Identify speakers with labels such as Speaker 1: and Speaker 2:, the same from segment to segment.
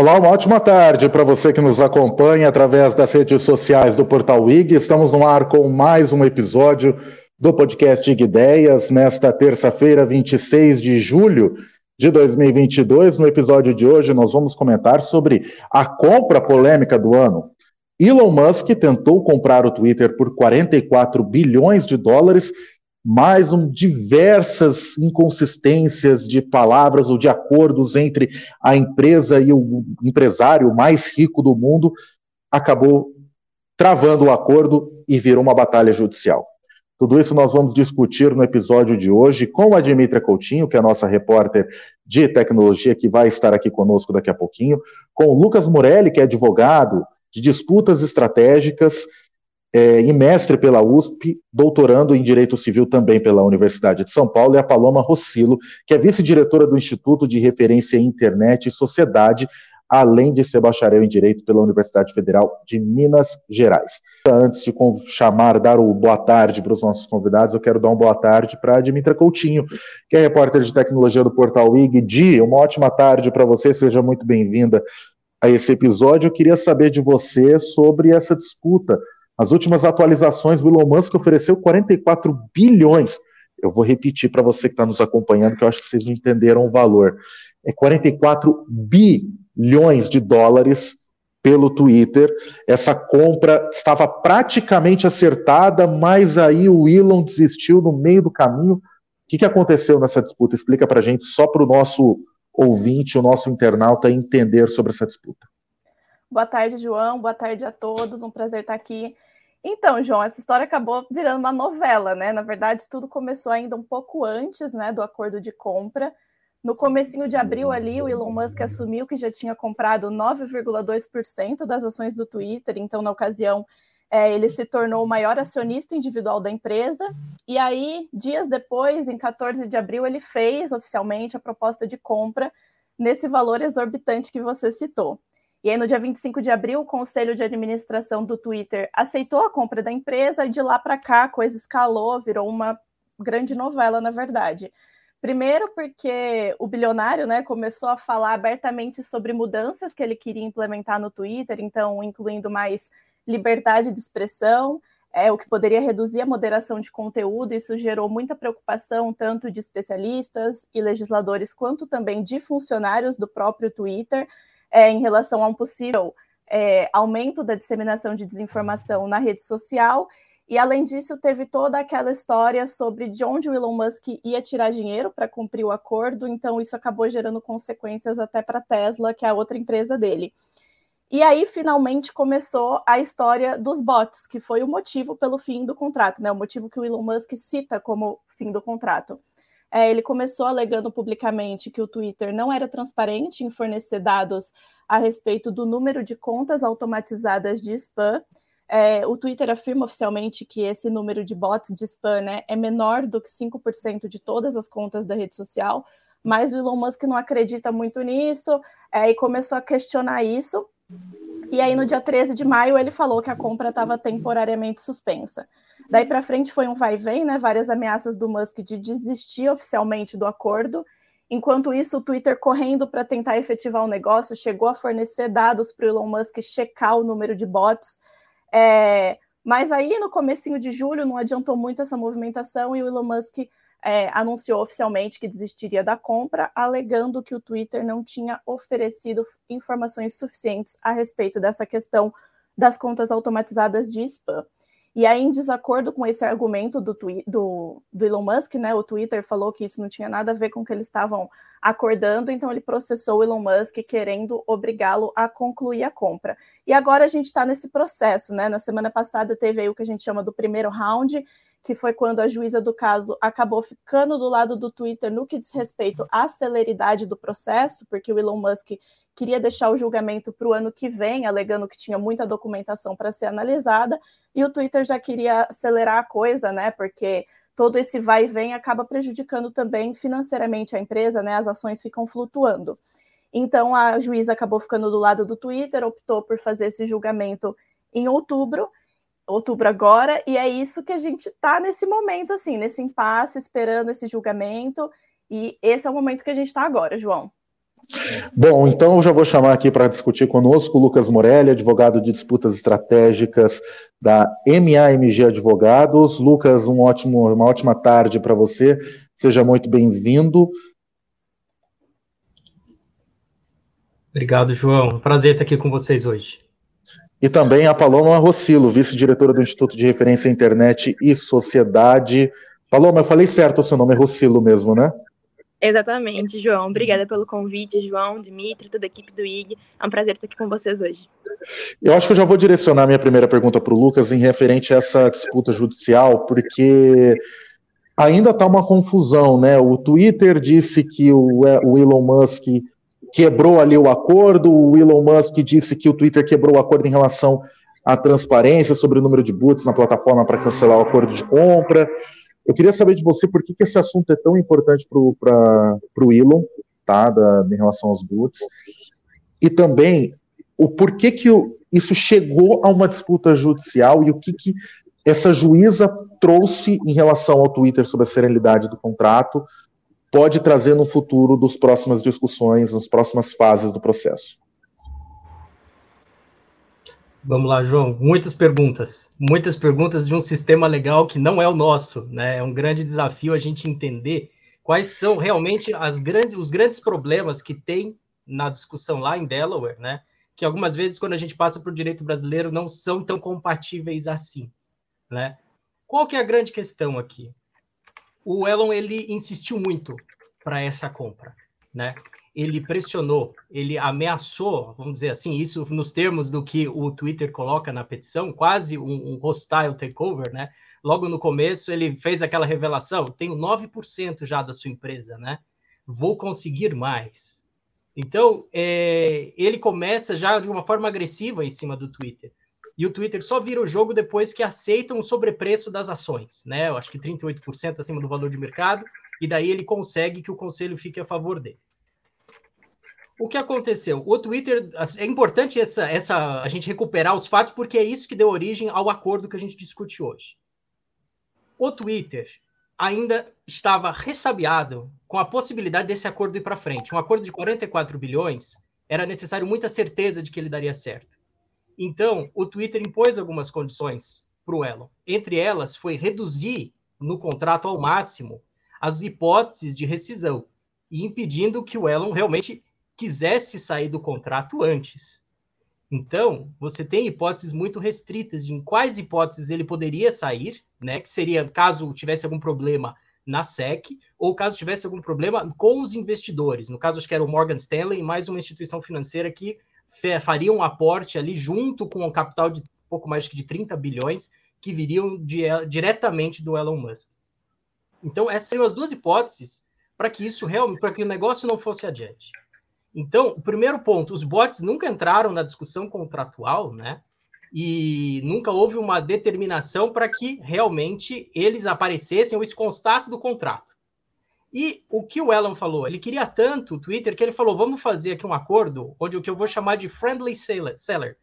Speaker 1: Olá, uma ótima tarde para você que nos acompanha através das redes sociais do Portal IG. Estamos no ar com mais um episódio do podcast IG Ideias, nesta terça-feira, 26 de julho de 2022. No episódio de hoje, nós vamos comentar sobre a compra polêmica do ano. Elon Musk tentou comprar o Twitter por 44 bilhões de dólares mais um, diversas inconsistências de palavras ou de acordos entre a empresa e o empresário mais rico do mundo, acabou travando o acordo e virou uma batalha judicial. Tudo isso nós vamos discutir no episódio de hoje com a Dimitra Coutinho, que é a nossa repórter de tecnologia, que vai estar aqui conosco daqui a pouquinho, com o Lucas Morelli, que é advogado de disputas estratégicas é, e mestre pela USP, doutorando em Direito Civil também pela Universidade de São Paulo, e a Paloma Rossilo, que é vice-diretora do Instituto de Referência em Internet e Sociedade, além de ser bacharel em Direito pela Universidade Federal de Minas Gerais. Antes de chamar, dar o boa tarde para os nossos convidados, eu quero dar uma boa tarde para a Dimitra Coutinho, que é repórter de tecnologia do portal IG. Di, uma ótima tarde para você, seja muito bem-vinda a esse episódio. Eu queria saber de você sobre essa disputa as últimas atualizações, o Elon Musk ofereceu 44 bilhões. Eu vou repetir para você que está nos acompanhando, que eu acho que vocês não entenderam o valor. É 44 bilhões de dólares pelo Twitter. Essa compra estava praticamente acertada, mas aí o Elon desistiu no meio do caminho. O que, que aconteceu nessa disputa? Explica para a gente, só para o nosso ouvinte, o nosso internauta entender sobre essa disputa.
Speaker 2: Boa tarde, João. Boa tarde a todos. Um prazer estar aqui. Então, João, essa história acabou virando uma novela, né? Na verdade, tudo começou ainda um pouco antes, né, do acordo de compra. No comecinho de abril ali, o Elon Musk assumiu que já tinha comprado 9,2% das ações do Twitter, então na ocasião é, ele se tornou o maior acionista individual da empresa. E aí, dias depois, em 14 de abril, ele fez oficialmente a proposta de compra nesse valor exorbitante que você citou. E aí, no dia 25 de abril, o Conselho de Administração do Twitter aceitou a compra da empresa e de lá para cá a coisa escalou, virou uma grande novela, na verdade. Primeiro, porque o bilionário né, começou a falar abertamente sobre mudanças que ele queria implementar no Twitter, então, incluindo mais liberdade de expressão, é, o que poderia reduzir a moderação de conteúdo. Isso gerou muita preocupação, tanto de especialistas e legisladores, quanto também de funcionários do próprio Twitter é, em relação a um possível é, aumento da disseminação de desinformação na rede social. E além disso, teve toda aquela história sobre de onde o Elon Musk ia tirar dinheiro para cumprir o acordo, então isso acabou gerando consequências até para a Tesla, que é a outra empresa dele. E aí, finalmente, começou a história dos bots, que foi o motivo pelo fim do contrato, né? O motivo que o Elon Musk cita como fim do contrato. É, ele começou alegando publicamente que o Twitter não era transparente em fornecer dados a respeito do número de contas automatizadas de spam. É, o Twitter afirma oficialmente que esse número de bots de spam né, é menor do que 5% de todas as contas da rede social, mas o Elon Musk não acredita muito nisso é, e começou a questionar isso. E aí, no dia 13 de maio, ele falou que a compra estava temporariamente suspensa. Daí para frente foi um vai e vem, né? Várias ameaças do Musk de desistir oficialmente do acordo. Enquanto isso, o Twitter correndo para tentar efetivar o negócio, chegou a fornecer dados para o Elon Musk checar o número de bots. É... Mas aí, no comecinho de julho, não adiantou muito essa movimentação e o Elon Musk é, anunciou oficialmente que desistiria da compra, alegando que o Twitter não tinha oferecido informações suficientes a respeito dessa questão das contas automatizadas de spam. E aí, em desacordo com esse argumento do, do, do, Elon Musk, né, o Twitter falou que isso não tinha nada a ver com o que eles estavam acordando, então ele processou o Elon Musk querendo obrigá-lo a concluir a compra. E agora a gente está nesse processo, né? Na semana passada teve aí o que a gente chama do primeiro round, que foi quando a juíza do caso acabou ficando do lado do Twitter no que diz respeito à celeridade do processo, porque o Elon Musk queria deixar o julgamento para o ano que vem, alegando que tinha muita documentação para ser analisada, e o Twitter já queria acelerar a coisa, né? Porque todo esse vai e vem acaba prejudicando também financeiramente a empresa, né? As ações ficam flutuando. Então a juíza acabou ficando do lado do Twitter, optou por fazer esse julgamento em outubro, outubro agora, e é isso que a gente está nesse momento, assim, nesse impasse, esperando esse julgamento, e esse é o momento que a gente está agora, João.
Speaker 1: Bom, então eu já vou chamar aqui para discutir conosco o Lucas Morelli, advogado de disputas estratégicas da MAMG Advogados. Lucas, um ótimo, uma ótima tarde para você. Seja muito bem-vindo.
Speaker 3: Obrigado, João. Prazer estar aqui com vocês hoje.
Speaker 1: E também a Paloma Rossilo, vice-diretora do Instituto de Referência Internet e Sociedade. Paloma, eu falei certo o seu nome, é Rossilo mesmo, né?
Speaker 4: Exatamente, João. Obrigada pelo convite, João, Dimitri, toda a equipe do IG. É um prazer estar aqui com vocês hoje.
Speaker 1: Eu acho que eu já vou direcionar minha primeira pergunta para o Lucas em referente a essa disputa judicial, porque ainda está uma confusão, né? O Twitter disse que o, o Elon Musk quebrou ali o acordo, o Elon Musk disse que o Twitter quebrou o acordo em relação à transparência sobre o número de boots na plataforma para cancelar o acordo de compra. Eu queria saber de você por que, que esse assunto é tão importante para o Elon, tá, da, em relação aos boots, e também o porquê que isso chegou a uma disputa judicial e o que, que essa juíza trouxe em relação ao Twitter sobre a serenidade do contrato, pode trazer no futuro dos próximas discussões, nas próximas fases do processo.
Speaker 3: Vamos lá, João. Muitas perguntas. Muitas perguntas de um sistema legal que não é o nosso. Né? É um grande desafio a gente entender quais são realmente grandes, os grandes problemas que tem na discussão lá em Delaware, né? que algumas vezes, quando a gente passa para o direito brasileiro, não são tão compatíveis assim. Né? Qual que é a grande questão aqui? O Elon ele insistiu muito para essa compra. Né? ele pressionou, ele ameaçou, vamos dizer assim, isso nos termos do que o Twitter coloca na petição, quase um, um hostile takeover, né? Logo no começo, ele fez aquela revelação: tenho 9% já da sua empresa, né? Vou conseguir mais. Então, é, ele começa já de uma forma agressiva em cima do Twitter. E o Twitter só vira o jogo depois que aceitam o sobrepreço das ações, né? Eu acho que 38% acima do valor de mercado, e daí ele consegue que o conselho fique a favor dele o que aconteceu? O Twitter é importante essa, essa a gente recuperar os fatos porque é isso que deu origem ao acordo que a gente discute hoje. O Twitter ainda estava ressabiado com a possibilidade desse acordo ir para frente. Um acordo de 44 bilhões era necessário muita certeza de que ele daria certo. Então, o Twitter impôs algumas condições para o Elon. Entre elas, foi reduzir no contrato ao máximo as hipóteses de rescisão e impedindo que o Elon realmente quisesse sair do contrato antes. Então, você tem hipóteses muito restritas de em quais hipóteses ele poderia sair, né? Que seria caso tivesse algum problema na SEC, ou caso tivesse algum problema com os investidores. No caso, acho que era o Morgan Stanley e mais uma instituição financeira que faria um aporte ali junto com um capital de pouco mais de 30 bilhões que viriam de, diretamente do Elon Musk. Então, essas seriam as duas hipóteses para que isso realmente, para que o negócio não fosse adiante. Então, o primeiro ponto, os bots nunca entraram na discussão contratual, né? E nunca houve uma determinação para que realmente eles aparecessem ou isso constasse do contrato. E o que o Elon falou? Ele queria tanto o Twitter que ele falou: vamos fazer aqui um acordo onde o que eu vou chamar de friendly seller.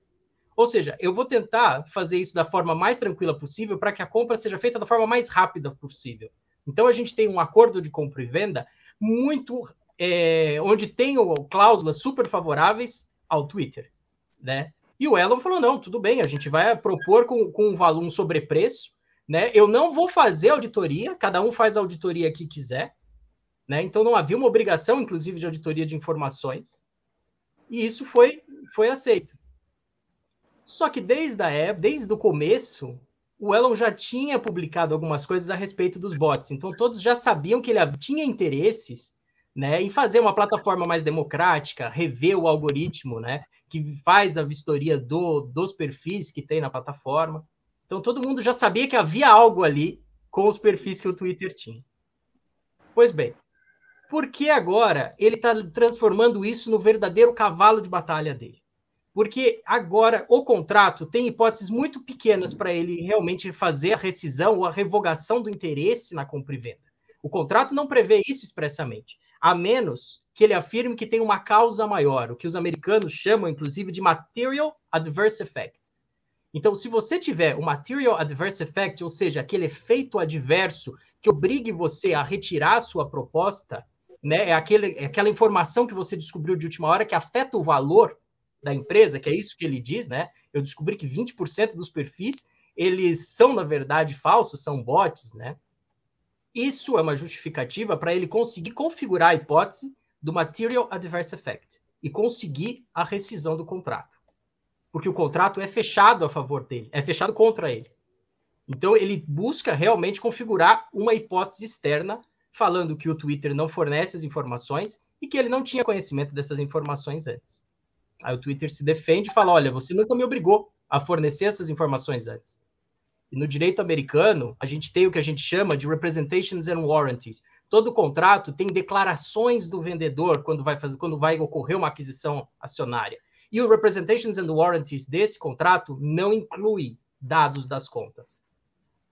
Speaker 3: Ou seja, eu vou tentar fazer isso da forma mais tranquila possível para que a compra seja feita da forma mais rápida possível. Então a gente tem um acordo de compra e venda muito é, onde tem cláusulas super favoráveis ao Twitter, né? E o Elon falou: não, tudo bem, a gente vai propor com, com um valor um sobrepreço, né? Eu não vou fazer auditoria, cada um faz a auditoria que quiser, né? Então não havia uma obrigação, inclusive, de auditoria de informações, e isso foi, foi aceito. Só que desde a época, desde o começo, o Elon já tinha publicado algumas coisas a respeito dos bots, então todos já sabiam que ele tinha interesses né, em fazer uma plataforma mais democrática, rever o algoritmo, né, que faz a vistoria do, dos perfis que tem na plataforma. Então todo mundo já sabia que havia algo ali com os perfis que o Twitter tinha. Pois bem, por que agora ele está transformando isso no verdadeiro cavalo de batalha dele? Porque agora o contrato tem hipóteses muito pequenas para ele realmente fazer a rescisão ou a revogação do interesse na compra e venda. O contrato não prevê isso expressamente a menos que ele afirme que tem uma causa maior, o que os americanos chamam, inclusive, de material adverse effect. Então, se você tiver o material adverse effect, ou seja, aquele efeito adverso que obrigue você a retirar a sua proposta, né? É, aquele, é aquela informação que você descobriu de última hora que afeta o valor da empresa, que é isso que ele diz, né? Eu descobri que 20% dos perfis eles são, na verdade, falsos, são bots, né? Isso é uma justificativa para ele conseguir configurar a hipótese do Material Adverse Effect e conseguir a rescisão do contrato. Porque o contrato é fechado a favor dele, é fechado contra ele. Então ele busca realmente configurar uma hipótese externa, falando que o Twitter não fornece as informações e que ele não tinha conhecimento dessas informações antes. Aí o Twitter se defende e fala: olha, você nunca me obrigou a fornecer essas informações antes. E no direito americano, a gente tem o que a gente chama de representations and warranties. Todo contrato tem declarações do vendedor quando vai fazer, quando vai ocorrer uma aquisição acionária. E o representations and warranties desse contrato não inclui dados das contas.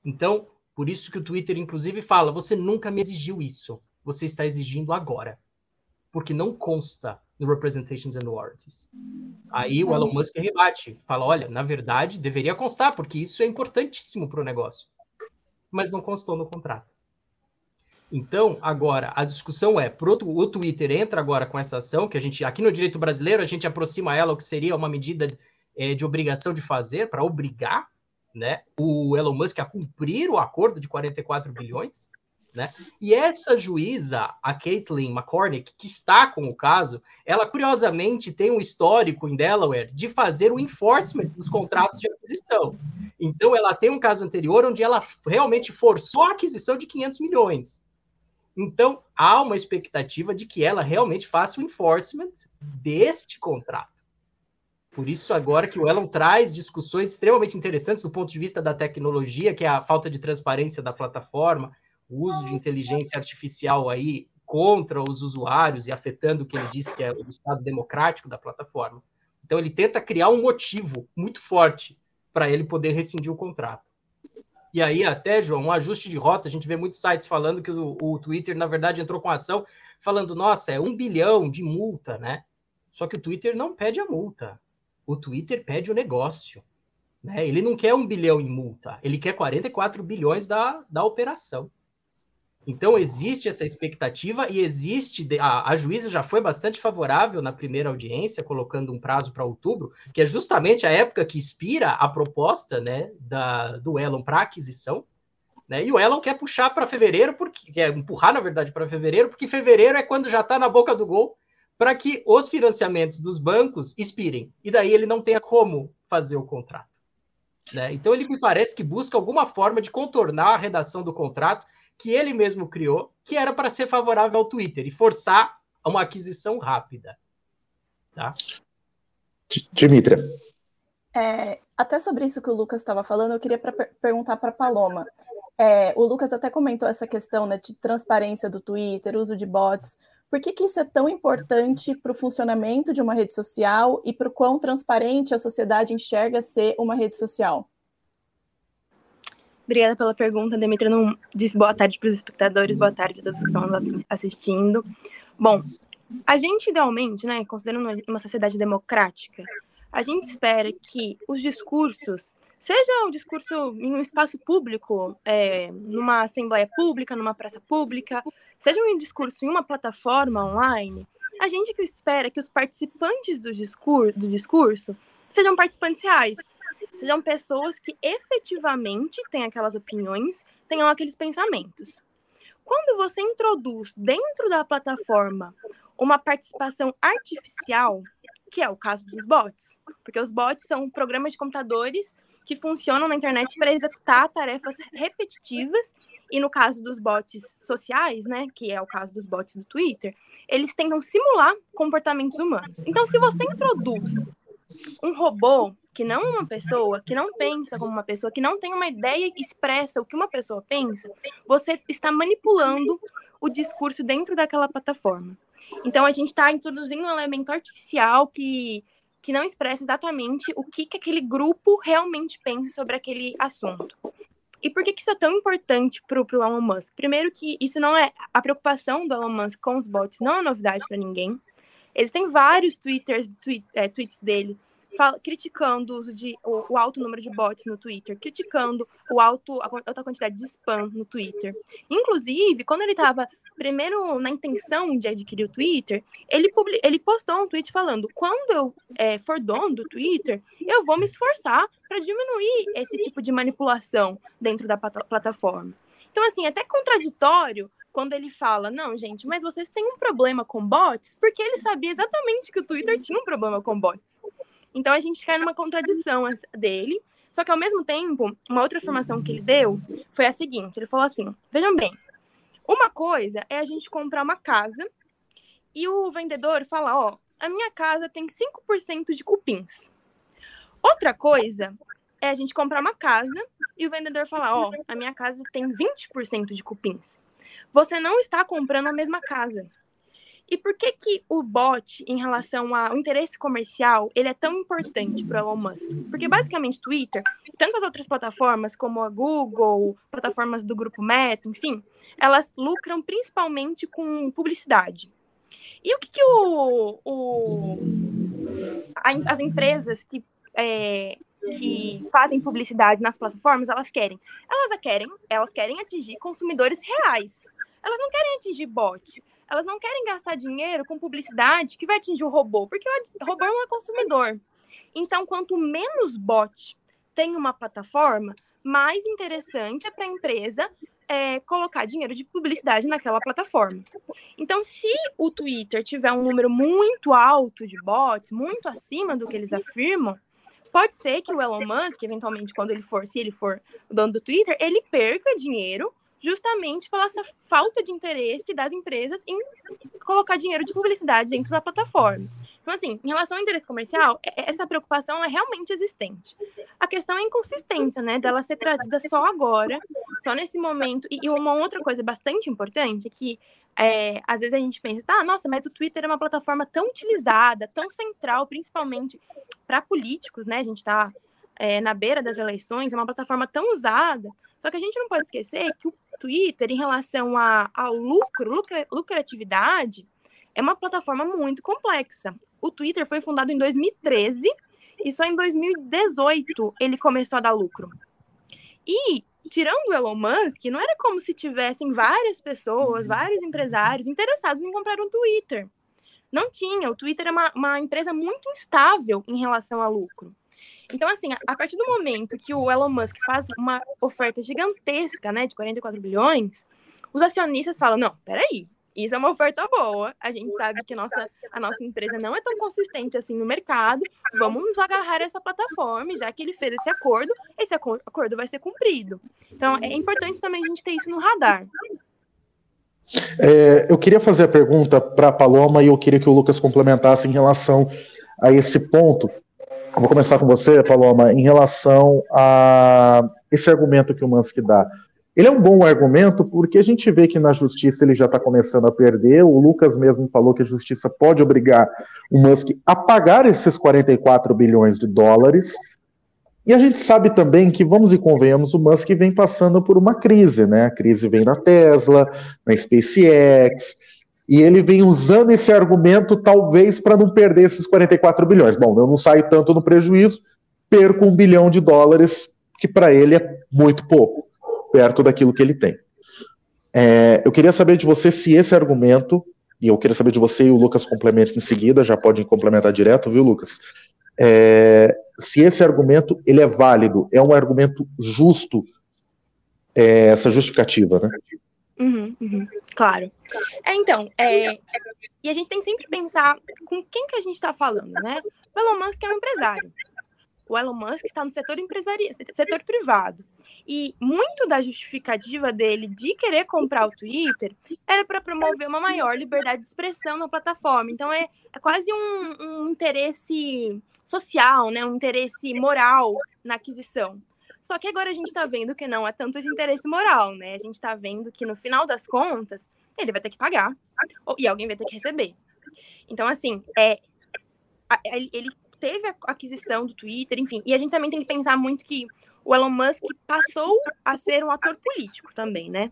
Speaker 3: Então, por isso que o Twitter inclusive fala: você nunca me exigiu isso, você está exigindo agora. Porque não consta no Representations and Warranties. Aí o Elon Musk rebate, fala: olha, na verdade deveria constar, porque isso é importantíssimo para o negócio. Mas não constou no contrato. Então, agora, a discussão é, pro, o Twitter entra agora com essa ação, que a gente, aqui no direito brasileiro, a gente aproxima ela, o que seria uma medida é, de obrigação de fazer, para obrigar né, o Elon Musk a cumprir o acordo de 44 bilhões, né? E essa juíza, a Caitlin McCormick, que está com o caso, ela curiosamente tem um histórico em Delaware de fazer o enforcement dos contratos de aquisição. Então, ela tem um caso anterior onde ela realmente forçou a aquisição de 500 milhões. Então, há uma expectativa de que ela realmente faça o enforcement deste contrato. Por isso, agora que o Elon traz discussões extremamente interessantes do ponto de vista da tecnologia, que é a falta de transparência da plataforma, o uso de inteligência artificial aí contra os usuários e afetando o que ele disse que é o estado democrático da plataforma. Então ele tenta criar um motivo muito forte para ele poder rescindir o contrato. E aí até, João, um ajuste de rota, a gente vê muitos sites falando que o, o Twitter, na verdade, entrou com ação falando, nossa, é um bilhão de multa, né? Só que o Twitter não pede a multa. O Twitter pede o negócio. Né? Ele não quer um bilhão em multa, ele quer 44 bilhões da, da operação. Então, existe essa expectativa e existe. A, a juíza já foi bastante favorável na primeira audiência, colocando um prazo para outubro, que é justamente a época que expira a proposta né, da, do Elon para aquisição. Né? E o Elon quer puxar para fevereiro, porque quer empurrar, na verdade, para fevereiro, porque fevereiro é quando já está na boca do gol para que os financiamentos dos bancos expirem. E daí ele não tenha como fazer o contrato. Né? Então, ele me parece que busca alguma forma de contornar a redação do contrato que ele mesmo criou, que era para ser favorável ao Twitter e forçar uma aquisição rápida. Tá?
Speaker 1: Dimitra.
Speaker 2: É, até sobre isso que o Lucas estava falando, eu queria pra, perguntar para a Paloma. É, o Lucas até comentou essa questão né, de transparência do Twitter, uso de bots. Por que, que isso é tão importante para o funcionamento de uma rede social e para o quão transparente a sociedade enxerga ser uma rede social?
Speaker 4: Obrigada pela pergunta, Demetria. Não disse boa tarde para os espectadores, boa tarde a todos que estão nos assistindo. Bom, a gente idealmente, né, considerando uma sociedade democrática, a gente espera que os discursos, seja um discurso em um espaço público, é, numa assembleia pública, numa praça pública, seja um discurso em uma plataforma online, a gente que espera que os participantes do discurso, do discurso sejam participantes reais, sejam pessoas que efetivamente têm aquelas opiniões, tenham aqueles pensamentos. Quando você introduz dentro da plataforma uma participação artificial, que é o caso dos bots, porque os bots são programas de computadores que funcionam na internet para executar tarefas repetitivas e no caso dos bots sociais, né, que é o caso dos bots do Twitter, eles tentam simular comportamentos humanos. Então, se você introduz um robô que não é uma pessoa, que não pensa como uma pessoa, que não tem uma ideia expressa o que uma pessoa pensa, você está manipulando o discurso dentro daquela plataforma. Então a gente está introduzindo um elemento artificial que, que não expressa exatamente o que, que aquele grupo realmente pensa sobre aquele assunto. E por que, que isso é tão importante para o Elon Musk? Primeiro que isso não é a preocupação do Elon Musk com os bots, não é novidade para ninguém. Existem vários twitters, tweet, é, tweets dele criticando o uso de o, o, alto número de bots no Twitter, criticando o alto a alta quantidade de spam no Twitter. Inclusive, quando ele estava primeiro, na intenção de adquirir o Twitter, ele, publi ele postou um tweet falando: quando eu é, for dono do Twitter, eu vou me esforçar para diminuir esse tipo de manipulação dentro da plataforma. Então, assim, é até contraditório quando ele fala: não, gente, mas vocês têm um problema com bots, porque ele sabia exatamente que o Twitter tinha um problema com bots. Então, a gente cai numa contradição dele. Só que, ao mesmo tempo, uma outra informação que ele deu foi a seguinte: ele falou assim: vejam bem, uma coisa é a gente comprar uma casa e o vendedor falar, ó, a minha casa tem 5% de cupins. Outra coisa é a gente comprar uma casa e o vendedor falar, ó, a minha casa tem 20% de cupins. Você não está comprando a mesma casa. E por que que o bot, em relação ao interesse comercial, ele é tão importante para o Elon Musk? Porque basicamente Twitter, tantas outras plataformas como a Google, plataformas do grupo Meta, enfim, elas lucram principalmente com publicidade. E o que, que o, o a, as empresas que, é, que fazem publicidade nas plataformas, elas querem? Elas querem, elas querem atingir consumidores reais. Elas não querem atingir bot elas não querem gastar dinheiro com publicidade que vai atingir o robô, porque o robô não é consumidor. Então, quanto menos bot tem uma plataforma, mais interessante é para a empresa é, colocar dinheiro de publicidade naquela plataforma. Então, se o Twitter tiver um número muito alto de bots, muito acima do que eles afirmam, pode ser que o Elon Musk, eventualmente, quando ele for, se ele for o dono do Twitter, ele perca dinheiro justamente pela essa falta de interesse das empresas em colocar dinheiro de publicidade dentro da plataforma. Então, assim, em relação ao interesse comercial, é, é, essa preocupação é realmente existente. A questão é a inconsistência, né, dela ser trazida só agora, só nesse momento. E uma outra coisa bastante importante é que é, às vezes a gente pensa, tá, nossa, mas o Twitter é uma plataforma tão utilizada, tão central, principalmente para políticos, né? A gente está é, na beira das eleições, é uma plataforma tão usada. Só que a gente não pode esquecer que o Twitter, em relação a, a lucro, lucra, lucratividade, é uma plataforma muito complexa. O Twitter foi fundado em 2013 e só em 2018 ele começou a dar lucro. E, tirando o Elon Musk, não era como se tivessem várias pessoas, vários empresários interessados em comprar um Twitter. Não tinha. O Twitter é uma, uma empresa muito instável em relação a lucro. Então, assim, a partir do momento que o Elon Musk faz uma oferta gigantesca, né, de 44 bilhões, os acionistas falam: não, peraí, isso é uma oferta boa. A gente sabe que nossa, a nossa empresa não é tão consistente assim no mercado. Vamos nos agarrar essa plataforma, já que ele fez esse acordo, esse acordo vai ser cumprido. Então, é importante também a gente ter isso no radar.
Speaker 1: É, eu queria fazer a pergunta para a Paloma e eu queria que o Lucas complementasse em relação a esse ponto vou começar com você, Paloma, em relação a esse argumento que o Musk dá. Ele é um bom argumento porque a gente vê que na justiça ele já está começando a perder. O Lucas mesmo falou que a justiça pode obrigar o Musk a pagar esses 44 bilhões de dólares. E a gente sabe também que, vamos e convenhamos, o Musk vem passando por uma crise, né? A crise vem na Tesla, na SpaceX, e ele vem usando esse argumento, talvez, para não perder esses 44 bilhões. Bom, eu não saio tanto no prejuízo, perco um bilhão de dólares, que para ele é muito pouco, perto daquilo que ele tem. É, eu queria saber de você se esse argumento, e eu queria saber de você e o Lucas complementem em seguida, já podem complementar direto, viu, Lucas? É, se esse argumento ele é válido, é um argumento justo, é, essa justificativa, né?
Speaker 4: Uhum, uhum, claro. É, então, é, e a gente tem que sempre pensar com quem que a gente está falando, né? O Elon Musk é um empresário. O Elon Musk está no setor empresarial, setor privado. E muito da justificativa dele de querer comprar o Twitter era para promover uma maior liberdade de expressão na plataforma. Então é, é quase um, um interesse social, né? um interesse moral na aquisição. Só que agora a gente está vendo que não é tanto esse interesse moral, né? A gente está vendo que no final das contas, ele vai ter que pagar e alguém vai ter que receber. Então, assim, é, ele teve a aquisição do Twitter, enfim, e a gente também tem que pensar muito que o Elon Musk passou a ser um ator político também, né?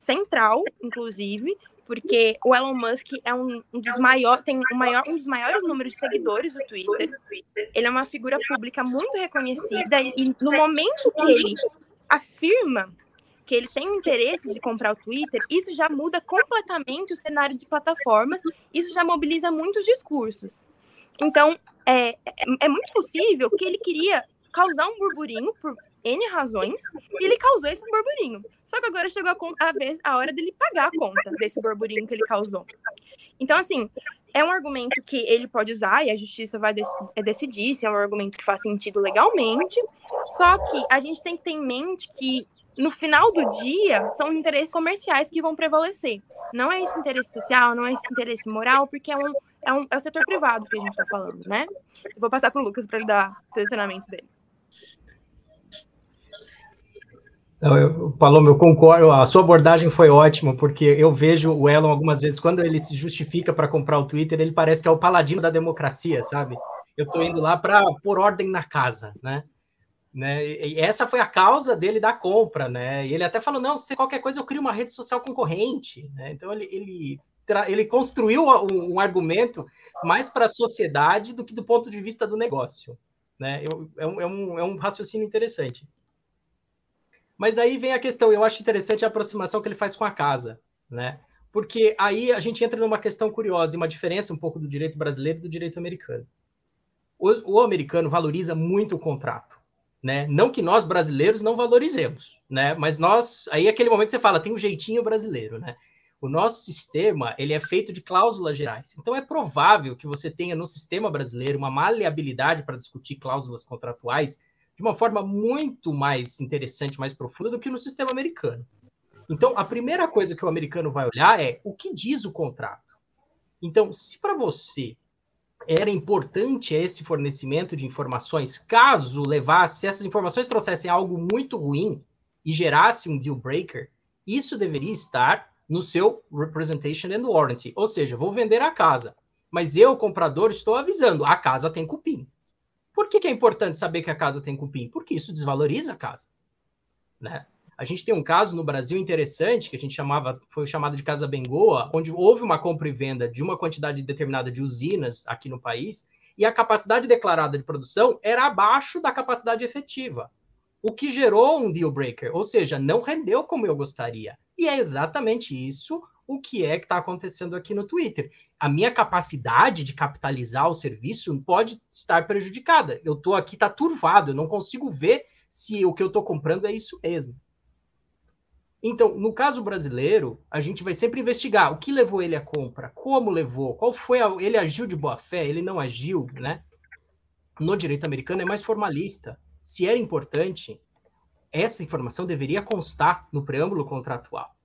Speaker 4: Central, inclusive, porque o Elon Musk é um, dos maiores, tem um, maior, um dos maiores números de seguidores do Twitter. Ele é uma figura pública muito reconhecida e no momento que ele afirma que ele tem o interesse de comprar o Twitter, isso já muda completamente o cenário de plataformas, isso já mobiliza muitos discursos. Então, é, é, é muito possível que ele queria causar um burburinho por N razões, e ele causou esse burburinho. Só que agora chegou a, a, vez, a hora dele pagar a conta desse burburinho que ele causou. Então, assim, é um argumento que ele pode usar e a justiça vai dec é decidir se é um argumento que faz sentido legalmente. Só que a gente tem que ter em mente que no final do dia são interesses comerciais que vão prevalecer. Não é esse interesse social, não é esse interesse moral, porque é um, é, um, é o setor privado que a gente está falando, né? Eu vou passar para o Lucas para ele dar o posicionamento dele.
Speaker 3: Não, eu, Paloma, eu concordo, a sua abordagem foi ótima, porque eu vejo o Elon algumas vezes, quando ele se justifica para comprar o Twitter, ele parece que é o paladino da democracia, sabe? Eu estou indo lá para pôr ordem na casa, né? né? E essa foi a causa dele da compra, né? E ele até falou, não, se qualquer coisa eu crio uma rede social concorrente, né? Então ele, ele, ele construiu um, um argumento mais para a sociedade do que do ponto de vista do negócio, né? Eu, é, um, é, um, é um raciocínio interessante. Mas daí vem a questão, eu acho interessante a aproximação que ele faz com a casa, né? Porque aí a gente entra numa questão curiosa e uma diferença um pouco do direito brasileiro e do direito americano. O, o americano valoriza muito o contrato, né? Não que nós brasileiros não valorizemos, né? Mas nós, aí é aquele momento que você fala, tem um jeitinho brasileiro, né? O nosso sistema, ele é feito de cláusulas gerais. Então é provável que você tenha no sistema brasileiro uma maleabilidade para discutir cláusulas contratuais de uma forma muito mais interessante, mais profunda do que no sistema americano. Então, a primeira coisa que o americano vai olhar é o que diz o contrato. Então, se para você era importante esse fornecimento de informações, caso levasse, se essas informações trouxessem algo muito ruim e gerasse um deal breaker, isso deveria estar no seu representation and warranty. Ou seja, vou vender a casa, mas eu, comprador, estou avisando, a casa tem cupim. Por que, que é importante saber que a casa tem cupim? Porque isso desvaloriza a casa. Né? A gente tem um caso no Brasil interessante, que a gente chamava, foi chamado de Casa Bengoa, onde houve uma compra e venda de uma quantidade determinada de usinas aqui no país, e a capacidade declarada de produção era abaixo da capacidade efetiva. O que gerou um deal breaker, ou seja, não rendeu como eu gostaria. E é exatamente isso o que é que está acontecendo aqui no Twitter. A minha capacidade de capitalizar o serviço pode estar prejudicada. Eu estou aqui, está turvado, eu não consigo ver se o que eu estou comprando é isso mesmo. Então, no caso brasileiro, a gente vai sempre investigar o que levou ele à compra, como levou, qual foi a, ele agiu de boa fé, ele não agiu, né? No direito americano é mais formalista. Se era importante, essa informação deveria constar no preâmbulo contratual,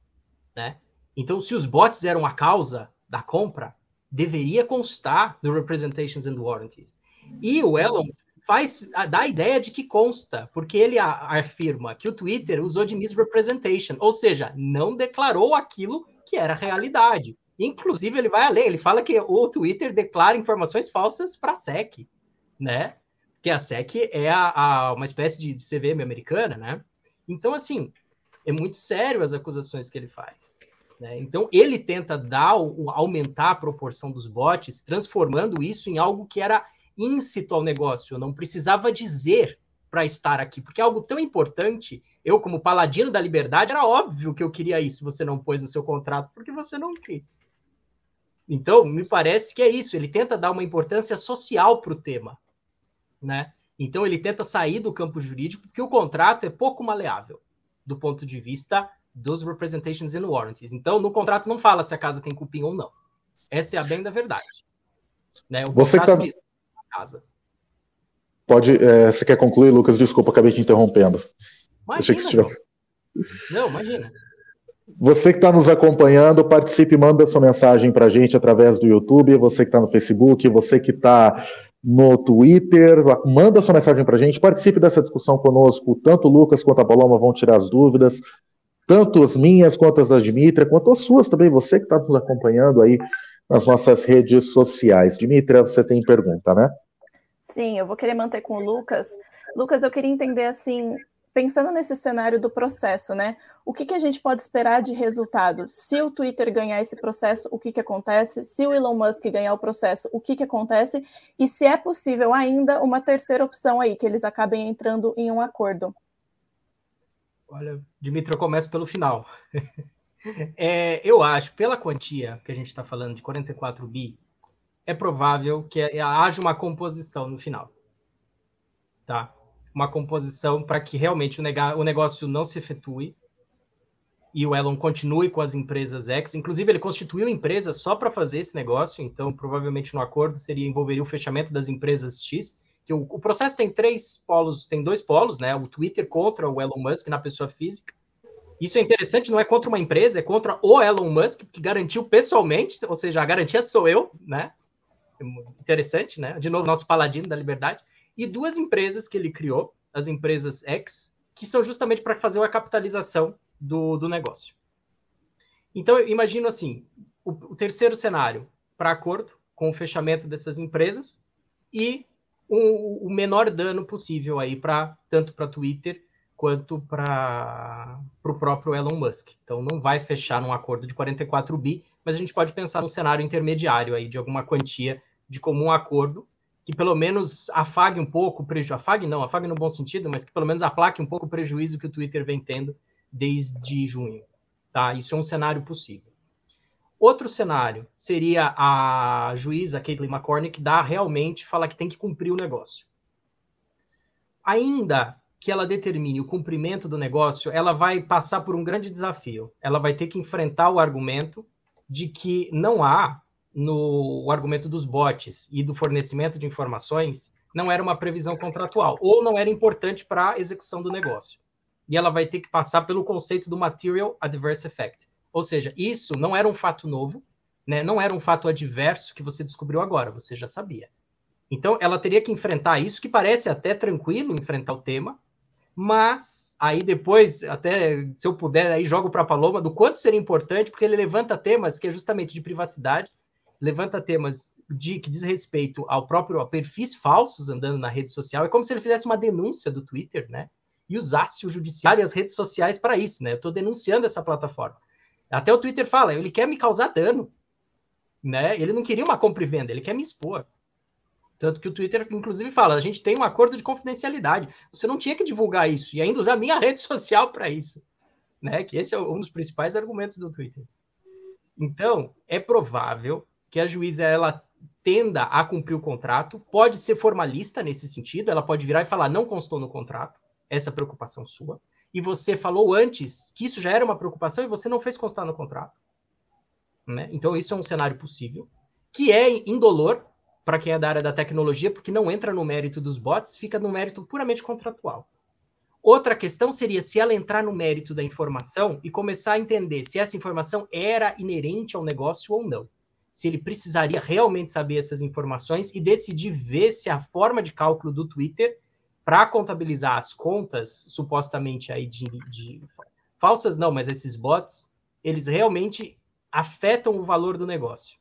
Speaker 3: né? Então, se os bots eram a causa da compra, deveria constar no Representations and Warranties. E o Elon faz dá a ideia de que consta, porque ele afirma que o Twitter usou de misrepresentation, ou seja, não declarou aquilo que era realidade. Inclusive, ele vai além, ele fala que o Twitter declara informações falsas para a SEC, né? Que a SEC é a, a, uma espécie de, de CVM americana, né? Então, assim, é muito sério as acusações que ele faz. Né? Então, ele tenta dar, aumentar a proporção dos bots, transformando isso em algo que era íncito ao negócio. Eu não precisava dizer para estar aqui, porque é algo tão importante. Eu, como paladino da liberdade, era óbvio que eu queria isso. Você não pôs no seu contrato porque você não quis. Então, me parece que é isso. Ele tenta dar uma importância social para o tema, né? Então, ele tenta sair do campo jurídico porque o contrato é pouco maleável do ponto de vista dos representations and warranties. Então, no contrato não fala se a casa tem cupim ou não. Essa é a bem da verdade. Né? O
Speaker 1: você tá... diz casa. Pode, é, você quer concluir, Lucas? Desculpa, acabei te interrompendo.
Speaker 3: Imagina, Achei que você tivesse... Não, imagina.
Speaker 1: Você que está nos acompanhando, participe, manda sua mensagem para a gente através do YouTube, você que está no Facebook, você que está no Twitter, manda sua mensagem para a gente, participe dessa discussão conosco, tanto o Lucas quanto a Paloma vão tirar as dúvidas, tanto as minhas quanto as da Dimitra, quanto as suas também, você que está nos acompanhando aí nas nossas redes sociais. Dimitra, você tem pergunta, né?
Speaker 2: Sim, eu vou querer manter com o Lucas. Lucas, eu queria entender assim, pensando nesse cenário do processo, né? O que, que a gente pode esperar de resultado? Se o Twitter ganhar esse processo, o que, que acontece? Se o Elon Musk ganhar o processo, o que, que acontece? E se é possível ainda uma terceira opção aí, que eles acabem entrando em um acordo.
Speaker 3: Olha, Dimitri, eu começo pelo final. é, eu acho, pela quantia que a gente está falando de 44 bi, é provável que haja uma composição no final. Tá? Uma composição para que realmente o, o negócio não se efetue e o Elon continue com as empresas X. Inclusive, ele constituiu empresa só para fazer esse negócio, então provavelmente no acordo seria envolveria o fechamento das empresas X que o, o, processo tem três polos, tem dois polos, né? O Twitter contra o Elon Musk na pessoa física. Isso é interessante, não é contra uma empresa, é contra o Elon Musk, que garantiu pessoalmente, ou seja, a garantia sou eu, né? Interessante, né? De novo, nosso paladino da liberdade. E duas empresas que ele criou, as empresas X, que são justamente para fazer a capitalização do, do negócio. Então, eu imagino assim: o, o terceiro cenário, para acordo com o fechamento dessas empresas e o, o menor dano possível aí para tanto para Twitter quanto para o próprio Elon Musk. Então não vai fechar num acordo de 44 bi, mas a gente pode pensar num cenário intermediário aí de alguma quantia de comum acordo que pelo menos afague um pouco o prejuízo, afague não, afague no bom sentido, mas que pelo menos aplaque um pouco o prejuízo que o Twitter vem tendo desde junho, tá? Isso é um cenário possível. Outro cenário seria a juíza Caitlin McCormick dar realmente, falar que tem que cumprir o negócio. Ainda que ela determine o cumprimento do negócio, ela vai passar por um grande desafio. Ela vai ter que enfrentar o argumento de que não há no o argumento dos bots e do fornecimento de informações não era uma previsão contratual ou não era importante para a execução do negócio. E ela vai ter que passar pelo conceito do material adverse effect, ou seja, isso não era um fato novo, né? não era um fato adverso que você descobriu agora, você já sabia. Então, ela teria que enfrentar isso, que parece até tranquilo enfrentar o tema, mas aí depois, até se eu puder, aí jogo para a Paloma do quanto seria importante, porque ele levanta temas que é justamente de privacidade, levanta temas de que diz respeito ao próprio a perfis falsos andando na rede social. É como se ele fizesse uma denúncia do Twitter, né? E usasse o judiciário e as redes sociais para isso, né? Eu estou denunciando essa plataforma. Até o Twitter fala, ele quer me causar dano. Né? Ele não queria uma compra e venda, ele quer me expor. Tanto que o Twitter, inclusive, fala: a gente tem um acordo de confidencialidade. Você não tinha que divulgar isso e ainda usar minha rede social para isso. Né? Que esse é um dos principais argumentos do Twitter. Então, é provável que a juíza ela tenda a cumprir o contrato, pode ser formalista nesse sentido, ela pode virar e falar: não constou no contrato, essa é preocupação sua e você falou antes que isso já era uma preocupação e você não fez constar no contrato. Né? Então, isso é um cenário possível, que é indolor para quem é da área da tecnologia, porque não entra no mérito dos bots, fica no mérito puramente contratual. Outra questão seria se ela entrar no mérito da informação e começar a entender se essa informação era inerente ao negócio ou não. Se ele precisaria realmente saber essas informações e decidir ver se a forma de cálculo do Twitter para contabilizar as contas, supostamente aí de, de, falsas não, mas esses bots, eles realmente afetam o valor do negócio.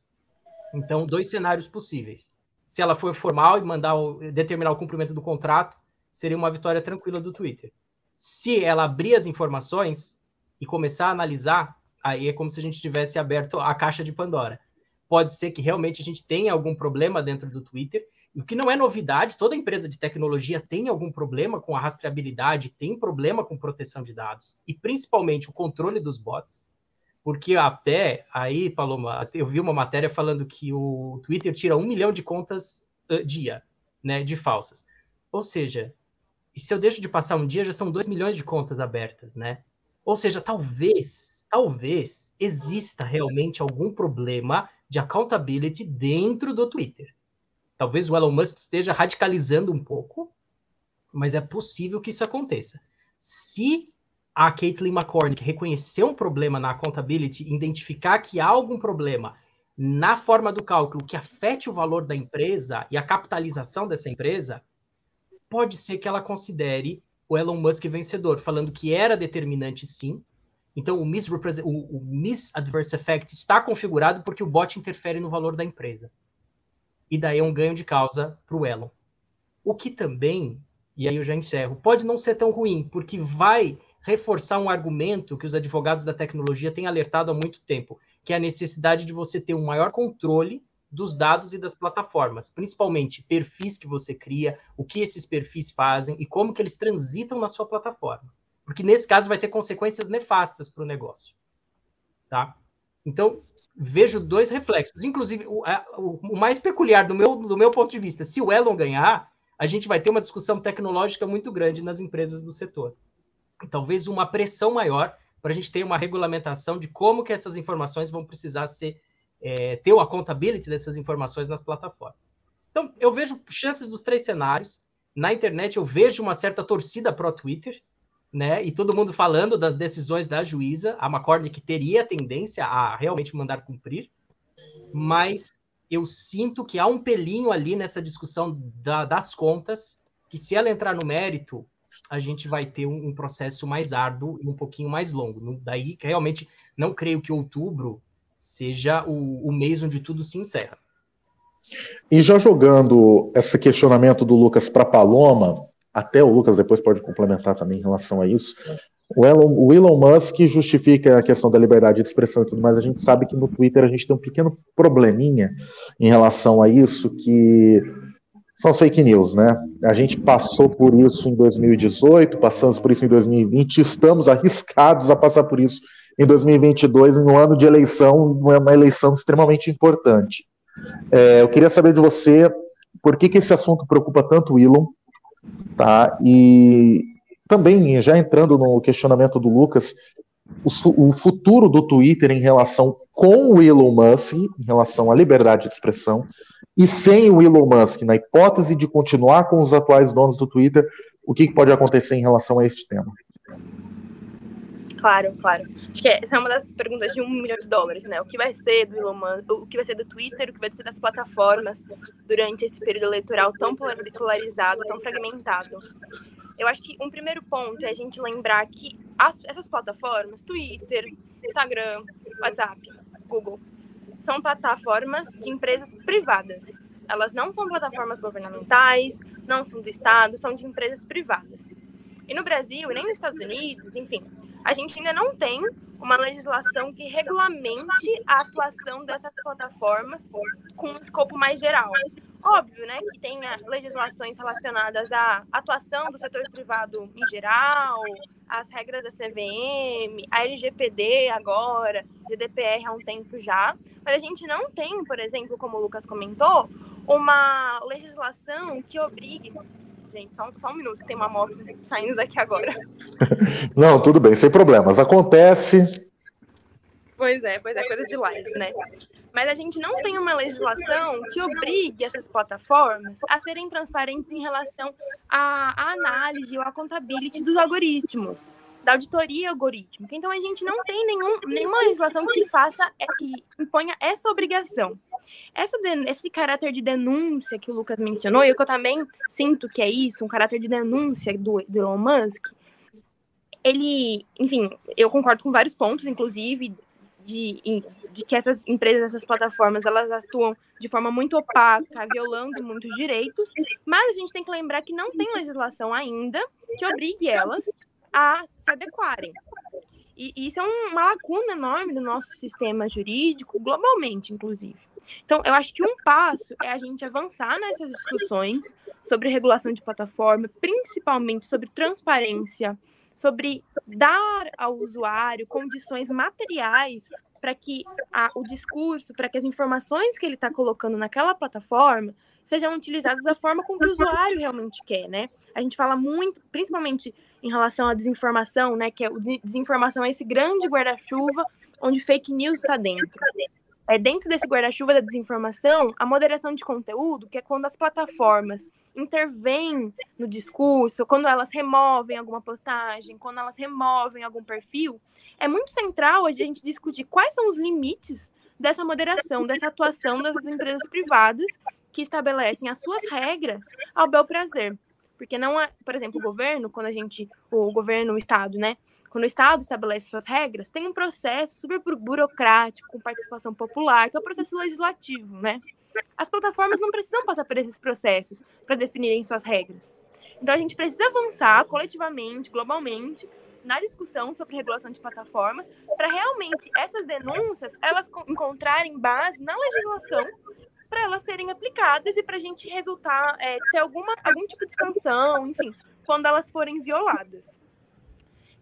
Speaker 3: Então, dois cenários possíveis. Se ela for formal e mandar o, determinar o cumprimento do contrato, seria uma vitória tranquila do Twitter. Se ela abrir as informações e começar a analisar, aí é como se a gente tivesse aberto a caixa de Pandora. Pode ser que realmente a gente tenha algum problema dentro do Twitter o que não é novidade, toda empresa de tecnologia tem algum problema com a rastreabilidade, tem problema com proteção de dados, e principalmente o controle dos bots, porque até aí, Paloma, eu vi uma matéria falando que o Twitter tira um milhão de contas uh, dia, né, de falsas. Ou seja, e se eu deixo de passar um dia, já são dois milhões de contas abertas, né? Ou seja, talvez, talvez exista realmente algum problema de accountability dentro do Twitter. Talvez o Elon Musk esteja radicalizando um pouco, mas é possível que isso aconteça. Se a Caitlin McCormick reconhecer um problema na accountability, identificar que há algum problema na forma do cálculo que afete o valor da empresa e a capitalização dessa empresa, pode ser que ela considere o Elon Musk vencedor, falando que era determinante sim. Então, o, o, o misadverse effect está configurado porque o bot interfere no valor da empresa e daí é um ganho de causa para o Elon. O que também, e aí eu já encerro, pode não ser tão ruim, porque vai reforçar um argumento que os advogados da tecnologia têm alertado há muito tempo, que é a necessidade de você ter um maior controle dos dados e das plataformas, principalmente perfis que você cria, o que esses perfis fazem e como que eles transitam na sua plataforma. porque nesse caso vai ter consequências nefastas para o negócio. Tá? Então, vejo dois reflexos. Inclusive, o, o, mais peculiar do meu, do meu ponto de vista, se o Elon ganhar, a gente vai ter uma discussão tecnológica muito grande nas empresas do setor. E talvez uma pressão maior para a gente ter uma regulamentação de como que essas informações vão precisar ser é, ter o accountability dessas informações nas plataformas. Então, eu vejo chances dos três cenários. Na internet, eu vejo uma certa torcida pro Twitter, né? E todo mundo falando das decisões da juíza, a McCordy que teria tendência a realmente mandar cumprir, mas eu sinto que há um pelinho ali nessa discussão da, das contas, que se ela entrar no mérito, a gente vai ter um, um processo mais árduo e um pouquinho mais longo. Daí, realmente, não creio que outubro seja o, o mês onde tudo se encerra.
Speaker 1: E já jogando esse questionamento do Lucas para Paloma, até o Lucas depois pode complementar também em relação a isso. O Elon, o Elon Musk justifica a questão da liberdade de expressão e tudo mais. A gente sabe que no Twitter a gente tem um pequeno probleminha em relação a isso, que são fake news, né? A gente passou por isso em 2018, passamos por isso em 2020, estamos arriscados a passar por isso em 2022, em um ano de eleição, uma eleição extremamente importante. É, eu queria saber de você por que, que esse assunto preocupa tanto o Elon, tá? E também, já entrando no questionamento do Lucas, o, o, futuro do Twitter em relação com o Elon Musk, em relação à liberdade de expressão, e sem o Elon Musk, na hipótese de continuar com os atuais donos do Twitter, o que, que pode acontecer em relação a este tema?
Speaker 4: Claro, claro. Acho que essa é uma das perguntas de um milhão de dólares, né? O que vai ser do Elon Musk, o que vai ser do Twitter, o que vai ser das plataformas durante esse período eleitoral tão polarizado, tão fragmentado. Eu acho que um primeiro ponto é a gente lembrar que as, essas plataformas, Twitter, Instagram, WhatsApp, Google, são plataformas de empresas privadas. Elas não são plataformas governamentais, não são do Estado, são de empresas privadas. E no Brasil, e nem nos Estados Unidos, enfim, a gente ainda não tem uma legislação que regulamente a atuação dessas plataformas com um escopo mais geral. Óbvio, né, que tem legislações relacionadas à atuação do setor privado em geral, as regras da CVM, a LGPD agora, GDPR há um tempo já, mas a gente não tem, por exemplo, como o Lucas comentou, uma legislação que obrigue gente. Só, só um minuto, tem uma moto saindo daqui agora.
Speaker 1: Não, tudo bem, sem problemas. Acontece.
Speaker 4: Pois é, pois é, coisa de live, né? Mas a gente não tem uma legislação que obrigue essas plataformas a serem transparentes em relação à, à análise ou à contabilidade dos algoritmos da auditoria algorítmica. Então, a gente não tem nenhum, nenhuma legislação que faça, é, que imponha essa obrigação. Essa esse caráter de denúncia que o Lucas mencionou, e que eu também sinto que é isso, um caráter de denúncia do, do Elon Musk, ele, enfim, eu concordo com vários pontos, inclusive, de, de que essas empresas, essas plataformas, elas atuam de forma muito opaca, violando muitos direitos, mas a gente tem que lembrar que não tem legislação ainda que obrigue elas a se adequarem. E isso é uma lacuna enorme do nosso sistema jurídico, globalmente, inclusive. Então, eu acho que um passo é a gente avançar nessas discussões sobre regulação de plataforma, principalmente sobre transparência, sobre dar ao usuário condições materiais para que a, o discurso, para que as informações que ele está colocando naquela plataforma sejam utilizadas da forma com que o usuário realmente quer, né? A gente fala muito, principalmente em relação à desinformação, né? Que é o desinformação é esse grande guarda-chuva onde fake news está dentro. É dentro desse guarda-chuva da desinformação, a moderação de conteúdo, que é quando as plataformas intervêm no discurso, quando elas removem alguma postagem, quando elas removem algum perfil, é muito central a gente discutir quais são os limites dessa moderação, dessa atuação das empresas privadas que estabelecem as suas regras ao bel prazer. Porque não é, por exemplo, o governo, quando a gente, o governo, o Estado, né? Quando o Estado estabelece suas regras, tem um processo super burocrático, com participação popular, que é o processo legislativo, né? As plataformas não precisam passar por esses processos para definirem suas regras. Então a gente precisa avançar coletivamente, globalmente, na discussão sobre regulação de plataformas, para realmente essas denúncias elas encontrarem base na legislação para elas serem aplicadas e para a gente resultar, é, ter alguma, algum tipo de sanção, enfim, quando elas forem violadas.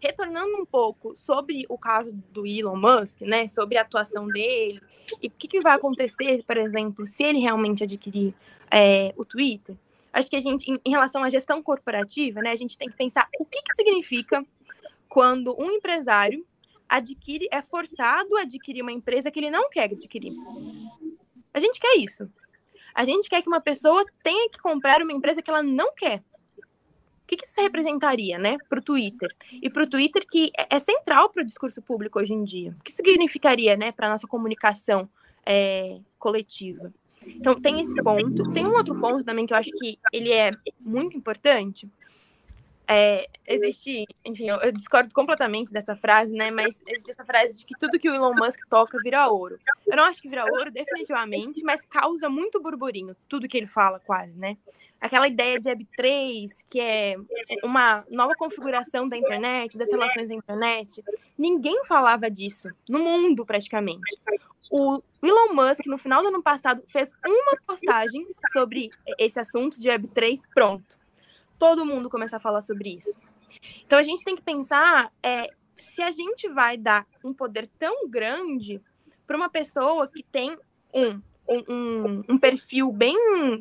Speaker 4: Retornando um pouco sobre o caso do Elon Musk, né, sobre a atuação dele e o que, que, vai acontecer, por exemplo, se ele realmente adquirir é, o Twitter, acho que a gente, em, em, relação à gestão corporativa, né, a gente tem que pensar o que, que significa quando um empresário adquire, é forçado a adquirir uma empresa que ele não quer adquirir. A gente quer isso. A gente quer que uma pessoa tenha que comprar uma empresa que ela não quer. O que, que isso representaria, né, para o Twitter? E para o Twitter que é, é central para o discurso público hoje em dia. O que significaria, né, para a nossa comunicação é, coletiva? Então, tem esse ponto. Tem um outro ponto também que eu acho que ele é muito importante, é, existe, enfim, eu, eu, discordo completamente dessa frase, né? Mas existe essa frase de que tudo que o Elon Musk toca vira ouro. Eu não acho que vira ouro, definitivamente, mas causa muito burburinho, tudo que ele fala, quase, né? Aquela ideia de Web3, que é uma nova configuração da internet, das relações da internet. Ninguém falava disso no mundo, praticamente. O Elon Musk, no final do ano passado, fez uma postagem sobre esse assunto de Web3, pronto todo mundo começar a falar sobre isso. Então a gente tem que pensar é, se a gente vai dar um poder tão grande para uma pessoa que tem um, um, um, perfil bem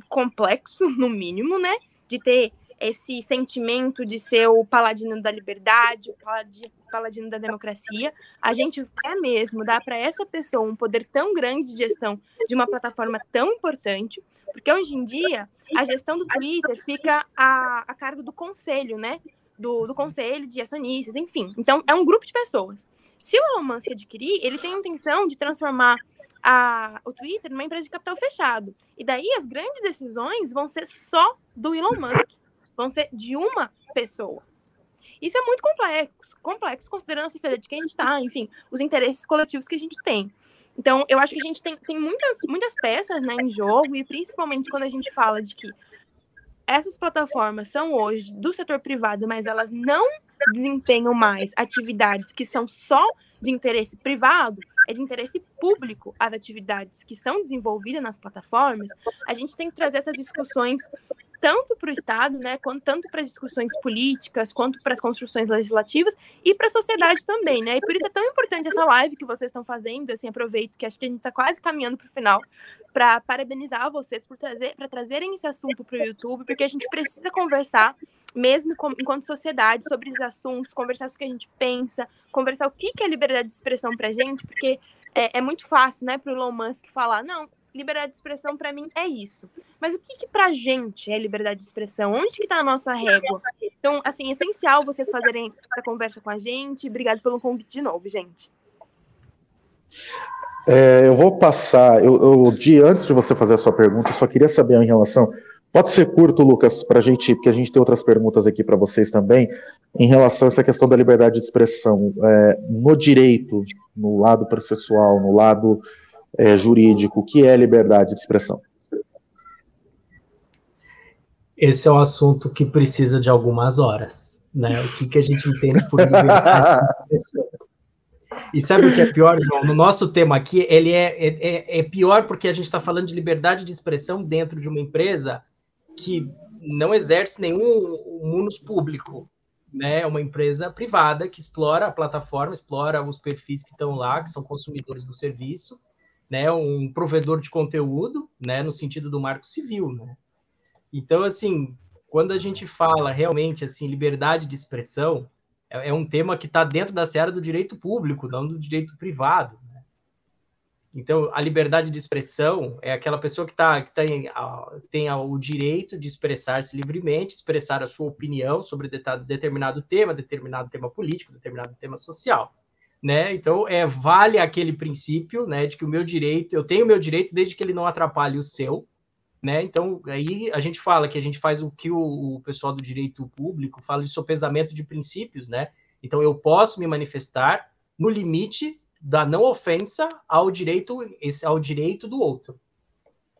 Speaker 4: complexo, no mínimo, né? De ter esse sentimento de ser o paladino da liberdade, o paladino, paladino da democracia. A gente quer mesmo dar para essa pessoa um poder tão grande de gestão de uma plataforma tão importante, porque hoje em dia a gestão do Twitter fica a, a cargo do conselho, né? Do, do conselho de acionistas, enfim. Então, é um grupo de pessoas. Se o Elon Musk adquirir, ele tem a intenção de transformar a, o Twitter numa empresa de capital fechado. E daí as grandes decisões vão ser só do Elon Musk. Vão ser de uma pessoa. Isso é muito complexo, complexo considerando a sociedade que a gente está, enfim, os interesses coletivos que a gente tem. Então, eu acho que a gente tem, tem muitas, muitas peças né, em jogo, e principalmente quando a gente fala de que essas plataformas são hoje do setor privado, mas elas não desempenham mais atividades que são só de interesse privado, é de interesse público as atividades que são desenvolvidas nas plataformas, a gente tem que trazer essas discussões tanto para o Estado, né, quanto tanto para as discussões políticas, quanto para as construções legislativas e para a sociedade também, né? E por isso é tão importante essa live que vocês estão fazendo. Assim, aproveito que acho que a gente está quase caminhando para o final para parabenizar vocês por trazer para trazerem esse assunto para o YouTube, porque a gente precisa conversar mesmo com, enquanto sociedade sobre esses assuntos, conversar sobre o que a gente pensa, conversar o que, que é liberdade de expressão para gente, porque é, é muito fácil, né, para o Elon Musk falar, não, liberdade de expressão para mim é isso. Mas o que, que pra gente é liberdade de expressão? Onde que tá a nossa régua? Então, assim, é essencial vocês fazerem essa conversa com a gente. Obrigado pelo convite de novo, gente.
Speaker 1: É, eu vou passar, eu, eu, de antes de você fazer a sua pergunta, eu só queria saber em relação. Pode ser curto, Lucas, para a gente, porque a gente tem outras perguntas aqui para vocês também, em relação a essa questão da liberdade de expressão. É, no direito, no lado processual, no lado é, jurídico, que é liberdade de expressão?
Speaker 3: Esse é um assunto que precisa de algumas horas, né? O que, que a gente entende por liberdade de expressão? E sabe o que é pior, João? No nosso tema aqui, ele é, é, é pior porque a gente está falando de liberdade de expressão dentro de uma empresa que não exerce nenhum munus público, né? É uma empresa privada que explora a plataforma, explora os perfis que estão lá, que são consumidores do serviço, né, um provedor de conteúdo, né, no sentido do marco civil, né? Então, assim, quando a gente fala realmente assim liberdade de expressão, é, é um tema que está dentro da seara do direito público, não do direito privado. Né? Então, a liberdade de expressão é aquela pessoa que, tá, que tem, tem o direito de expressar-se livremente, expressar a sua opinião sobre determinado tema, determinado tema político, determinado tema social né? Então, é, vale aquele princípio, né, de que o meu direito, eu tenho o meu direito desde que ele não atrapalhe o seu, né? Então, aí a gente fala que a gente faz o que o, o pessoal do direito público fala de sopesamento de princípios, né? Então, eu posso me manifestar no limite da não ofensa ao direito, esse, ao direito do outro,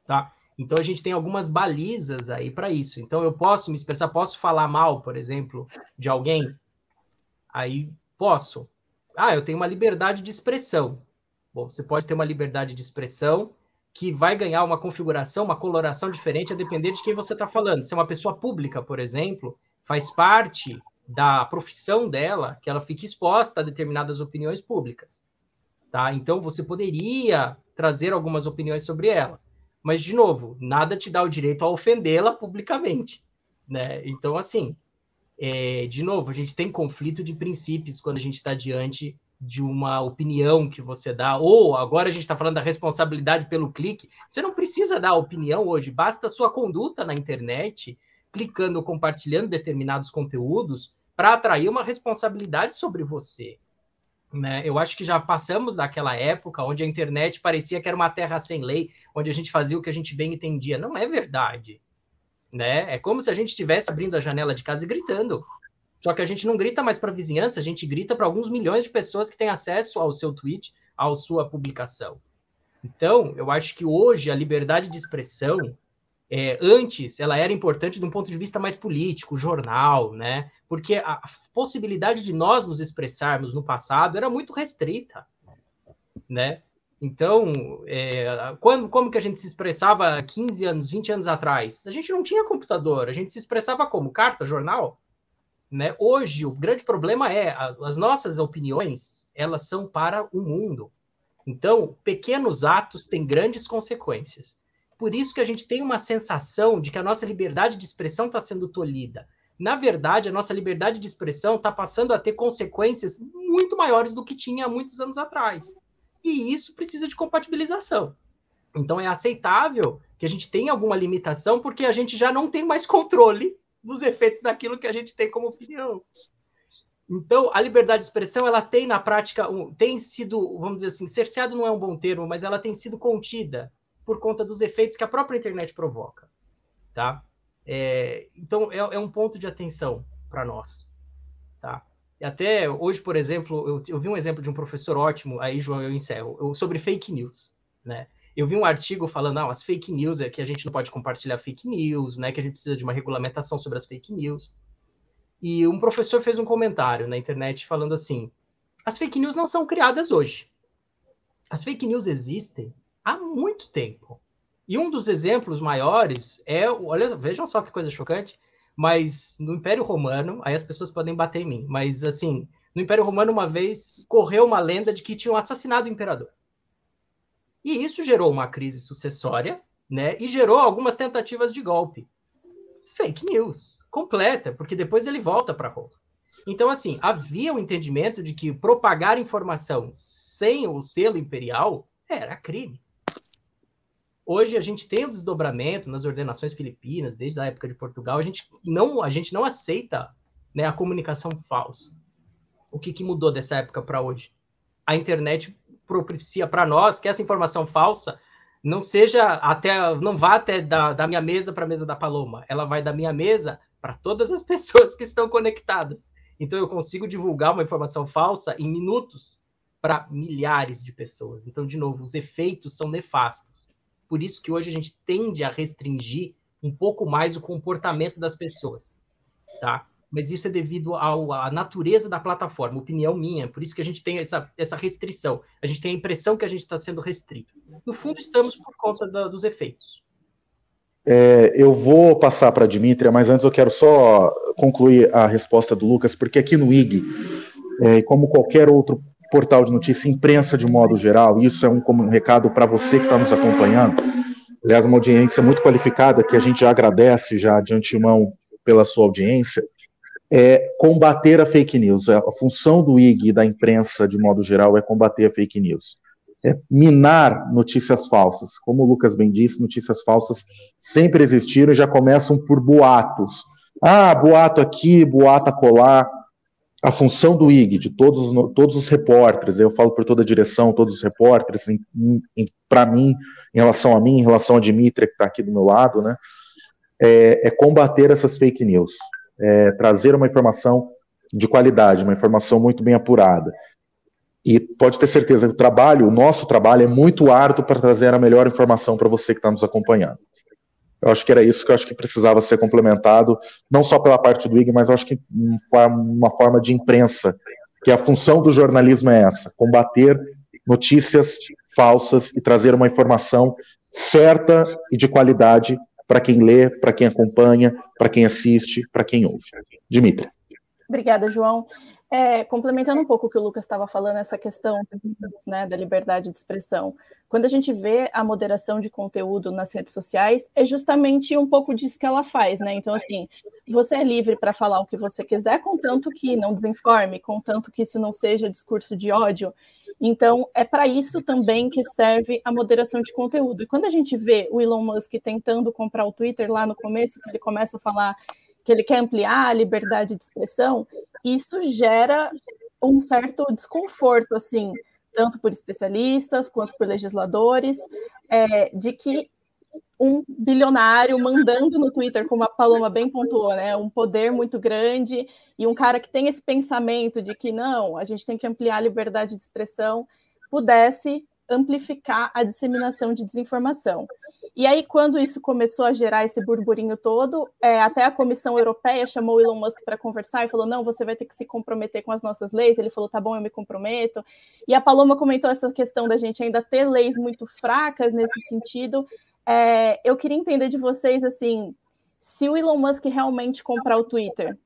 Speaker 3: tá? Então, a gente tem algumas balizas aí para isso. Então, eu posso me expressar, posso falar mal, por exemplo, de alguém? Aí, posso, ah, eu tenho uma liberdade de expressão. Bom, você pode ter uma liberdade de expressão que vai ganhar uma configuração, uma coloração diferente a depender de quem você está falando. Se é uma pessoa pública, por exemplo, faz parte da profissão dela que ela fique exposta a determinadas opiniões públicas. Tá? Então, você poderia trazer algumas opiniões sobre ela. Mas, de novo, nada te dá o direito a ofendê-la publicamente. Né? Então, assim, é, de novo, a gente tem conflito de princípios quando a gente está diante de uma opinião que você dá, ou agora a gente está falando da responsabilidade pelo clique. Você não precisa dar opinião hoje, basta sua conduta na internet, clicando ou compartilhando determinados conteúdos, para atrair uma responsabilidade sobre você. Né? Eu acho que já passamos daquela época onde a internet parecia que era uma terra sem lei, onde a gente fazia o que a gente bem entendia. Não é verdade. Né? É como se a gente estivesse abrindo a janela de casa e gritando. Só que a gente não grita mais para a vizinhança, a gente grita para alguns milhões de pessoas que têm acesso ao seu tweet, à sua publicação. Então, eu acho que hoje a liberdade de expressão, é, antes, ela era importante de um ponto de vista mais político, jornal, né? Porque a possibilidade de nós nos expressarmos no passado era muito restrita, né? Então, é, quando, como que a gente se expressava 15 anos, 20 anos atrás? A gente não tinha computador, a gente se expressava como? Carta, jornal? Né? Hoje, o grande problema é a, as nossas opiniões, elas são para o mundo. Então, pequenos atos têm grandes consequências. Por isso que a gente tem uma sensação de que a nossa liberdade de expressão está sendo tolhida. Na verdade, a nossa liberdade de expressão está passando a ter consequências muito maiores do que tinha há muitos anos atrás. E isso precisa de compatibilização. Então, é aceitável que a gente tenha alguma limitação, porque a gente já não tem mais controle dos efeitos daquilo que a gente tem como opinião. Então, a liberdade de expressão, ela tem na prática, tem sido, vamos dizer assim, cerceado não é um bom termo, mas ela tem sido contida por conta dos efeitos que a própria internet provoca, tá? É, então, é, é, um ponto de atenção para nós, tá? Até hoje, por exemplo, eu, eu, vi um exemplo de um professor ótimo, aí, João, eu encerro, eu, sobre fake news, né? Eu vi um artigo falando, não, as fake news é que a gente não pode compartilhar fake news, né? Que a gente precisa de uma regulamentação sobre as fake news. E um professor fez um comentário na internet falando assim: as fake news não são criadas hoje. As fake news existem há muito tempo. E um dos exemplos maiores é, olha, vejam só que coisa chocante, mas no Império Romano, aí as pessoas podem bater em mim, mas assim, no Império Romano uma vez correu uma lenda de que tinham assassinado o imperador. E isso gerou uma crise sucessória, né? E gerou algumas tentativas de golpe. Fake news, completa, porque depois ele volta para Roma. Então, assim, havia o entendimento de que propagar informação sem o selo imperial era crime. Hoje a gente tem o desdobramento nas ordenações filipinas, desde a época de Portugal, a gente não, a gente não aceita né, a comunicação falsa. O que, que mudou dessa época para hoje? A internet propicia para nós que essa informação falsa não seja até, não vá até da, da minha mesa para a mesa da Paloma, ela vai da minha mesa para todas as pessoas que estão conectadas. Então eu consigo divulgar uma informação falsa em minutos para milhares de pessoas. Então, de novo, os efeitos são nefastos. Por isso que hoje a gente tende a restringir um pouco mais o comportamento das pessoas, tá? mas isso é devido ao, à natureza da plataforma, opinião minha, por isso que a gente tem essa, essa restrição. A gente tem a impressão que a gente está sendo restrito. No fundo, estamos por conta da, dos efeitos.
Speaker 1: É, eu vou passar para a Dimitria, mas antes eu quero só concluir a resposta do Lucas, porque aqui no IG, é, como qualquer outro portal de notícia, imprensa de modo geral, isso é um, um recado para você que está nos acompanhando. Aliás, uma audiência muito qualificada, que a gente já agradece já de antemão pela sua audiência é combater a fake news. A função do IG e da imprensa, de modo geral, é combater a fake news. É minar notícias falsas. Como o Lucas bem disse, notícias falsas sempre existiram e já começam por boatos. Ah, boato aqui, boato acolá. A função do IG, de todos, todos os repórteres, eu falo por toda a direção, todos os repórteres, para mim, em relação a mim, em relação a Dimitria, que está aqui do meu lado, né, é, é combater essas fake news é, trazer uma informação de qualidade, uma informação muito bem apurada. E pode ter certeza que o trabalho, o nosso trabalho, é muito árduo para trazer a melhor informação para você que está nos acompanhando. Eu acho que era isso que eu acho que precisava ser complementado, não só pela parte do IG, mas eu acho que uma forma de imprensa, que a função do jornalismo é essa: combater notícias falsas e trazer uma informação certa e de qualidade para quem lê, para quem acompanha, para quem assiste, para quem ouve. Dimitri.
Speaker 2: Obrigada, João. É, complementando um pouco o que o Lucas estava falando, essa questão né, da liberdade de expressão. Quando a gente vê a moderação de conteúdo nas redes sociais, é justamente um pouco disso que ela faz, né? Então, assim, você é livre para falar o que você quiser, contanto que não desinforme, contanto que isso não seja discurso de ódio. Então, é para isso também que serve a moderação de conteúdo. E quando a gente vê o Elon Musk tentando comprar o Twitter lá no começo, que ele começa a falar que ele quer ampliar a liberdade de expressão, isso gera um certo desconforto, assim, tanto por especialistas quanto por legisladores, é, de que um bilionário mandando no Twitter, como a Paloma bem pontuou, né, um poder muito grande e um cara que tem esse pensamento de que não, a gente tem que ampliar a liberdade de expressão, pudesse amplificar a disseminação de desinformação. E aí, quando isso começou a gerar esse burburinho todo, é, até a Comissão Europeia chamou o Elon Musk para conversar e falou: não, você vai ter que se comprometer com as nossas leis. Ele falou: tá bom, eu me comprometo. E a Paloma comentou essa questão da gente ainda ter leis muito fracas nesse sentido. É, eu queria entender de vocês assim: se o Elon Musk realmente comprar o Twitter,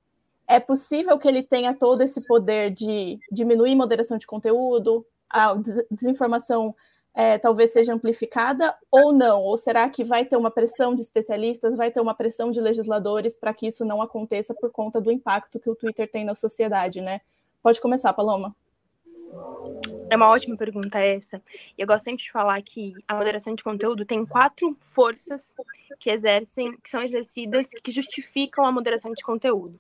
Speaker 2: é possível que ele tenha todo esse poder de diminuir moderação de conteúdo, a desinformação é, talvez seja amplificada ou não? Ou será que vai ter uma pressão de especialistas, vai ter uma pressão de legisladores para que isso não aconteça por conta do impacto que o Twitter tem na sociedade, né? Pode começar, Paloma.
Speaker 4: É uma ótima pergunta essa. Eu gosto sempre de falar que a moderação de conteúdo tem quatro forças que exercem, que são exercidas, que justificam a moderação de conteúdo.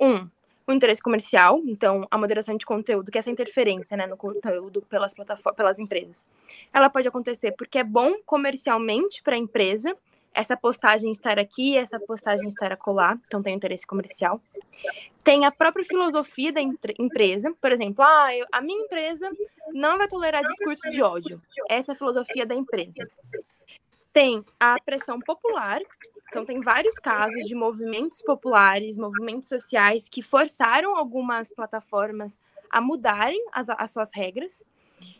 Speaker 4: Um, o interesse comercial, então a moderação de conteúdo, que é essa interferência né, no conteúdo pelas plataformas, pelas empresas, ela pode acontecer porque é bom comercialmente para a empresa essa postagem estar aqui, essa postagem estar acolá, então tem interesse comercial. Tem a própria filosofia da empresa, por exemplo, ah, eu, a minha empresa não vai tolerar discurso de ódio. Essa é a filosofia da empresa. Tem a pressão popular, então, tem vários casos de movimentos populares, movimentos sociais que forçaram algumas plataformas a mudarem as, as suas regras.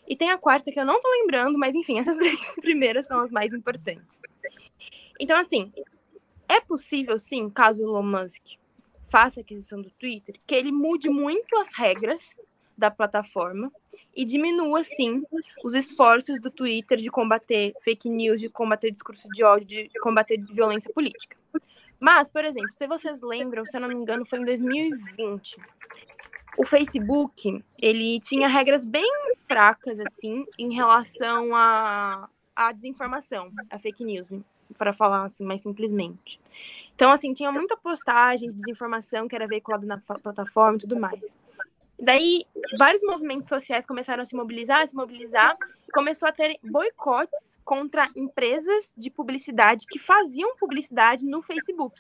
Speaker 4: E tem a quarta que eu não estou lembrando, mas enfim, essas três primeiras são as mais importantes. Então, assim, é possível, sim, caso o Elon Musk faça aquisição do Twitter, que ele mude muito as regras da plataforma e diminua, sim, os esforços do Twitter de combater fake news, de combater discurso de ódio, de combater violência política. Mas, por exemplo, se vocês lembram, se eu não me engano, foi em 2020, o Facebook, ele tinha regras bem fracas, assim, em relação à a, a desinformação, a fake news, para falar assim mais simplesmente. Então, assim, tinha muita postagem de desinformação que era veiculada na plataforma e tudo mais. Daí, vários movimentos sociais começaram a se mobilizar, a se mobilizar, e começou a ter boicotes contra empresas de publicidade que faziam publicidade no Facebook.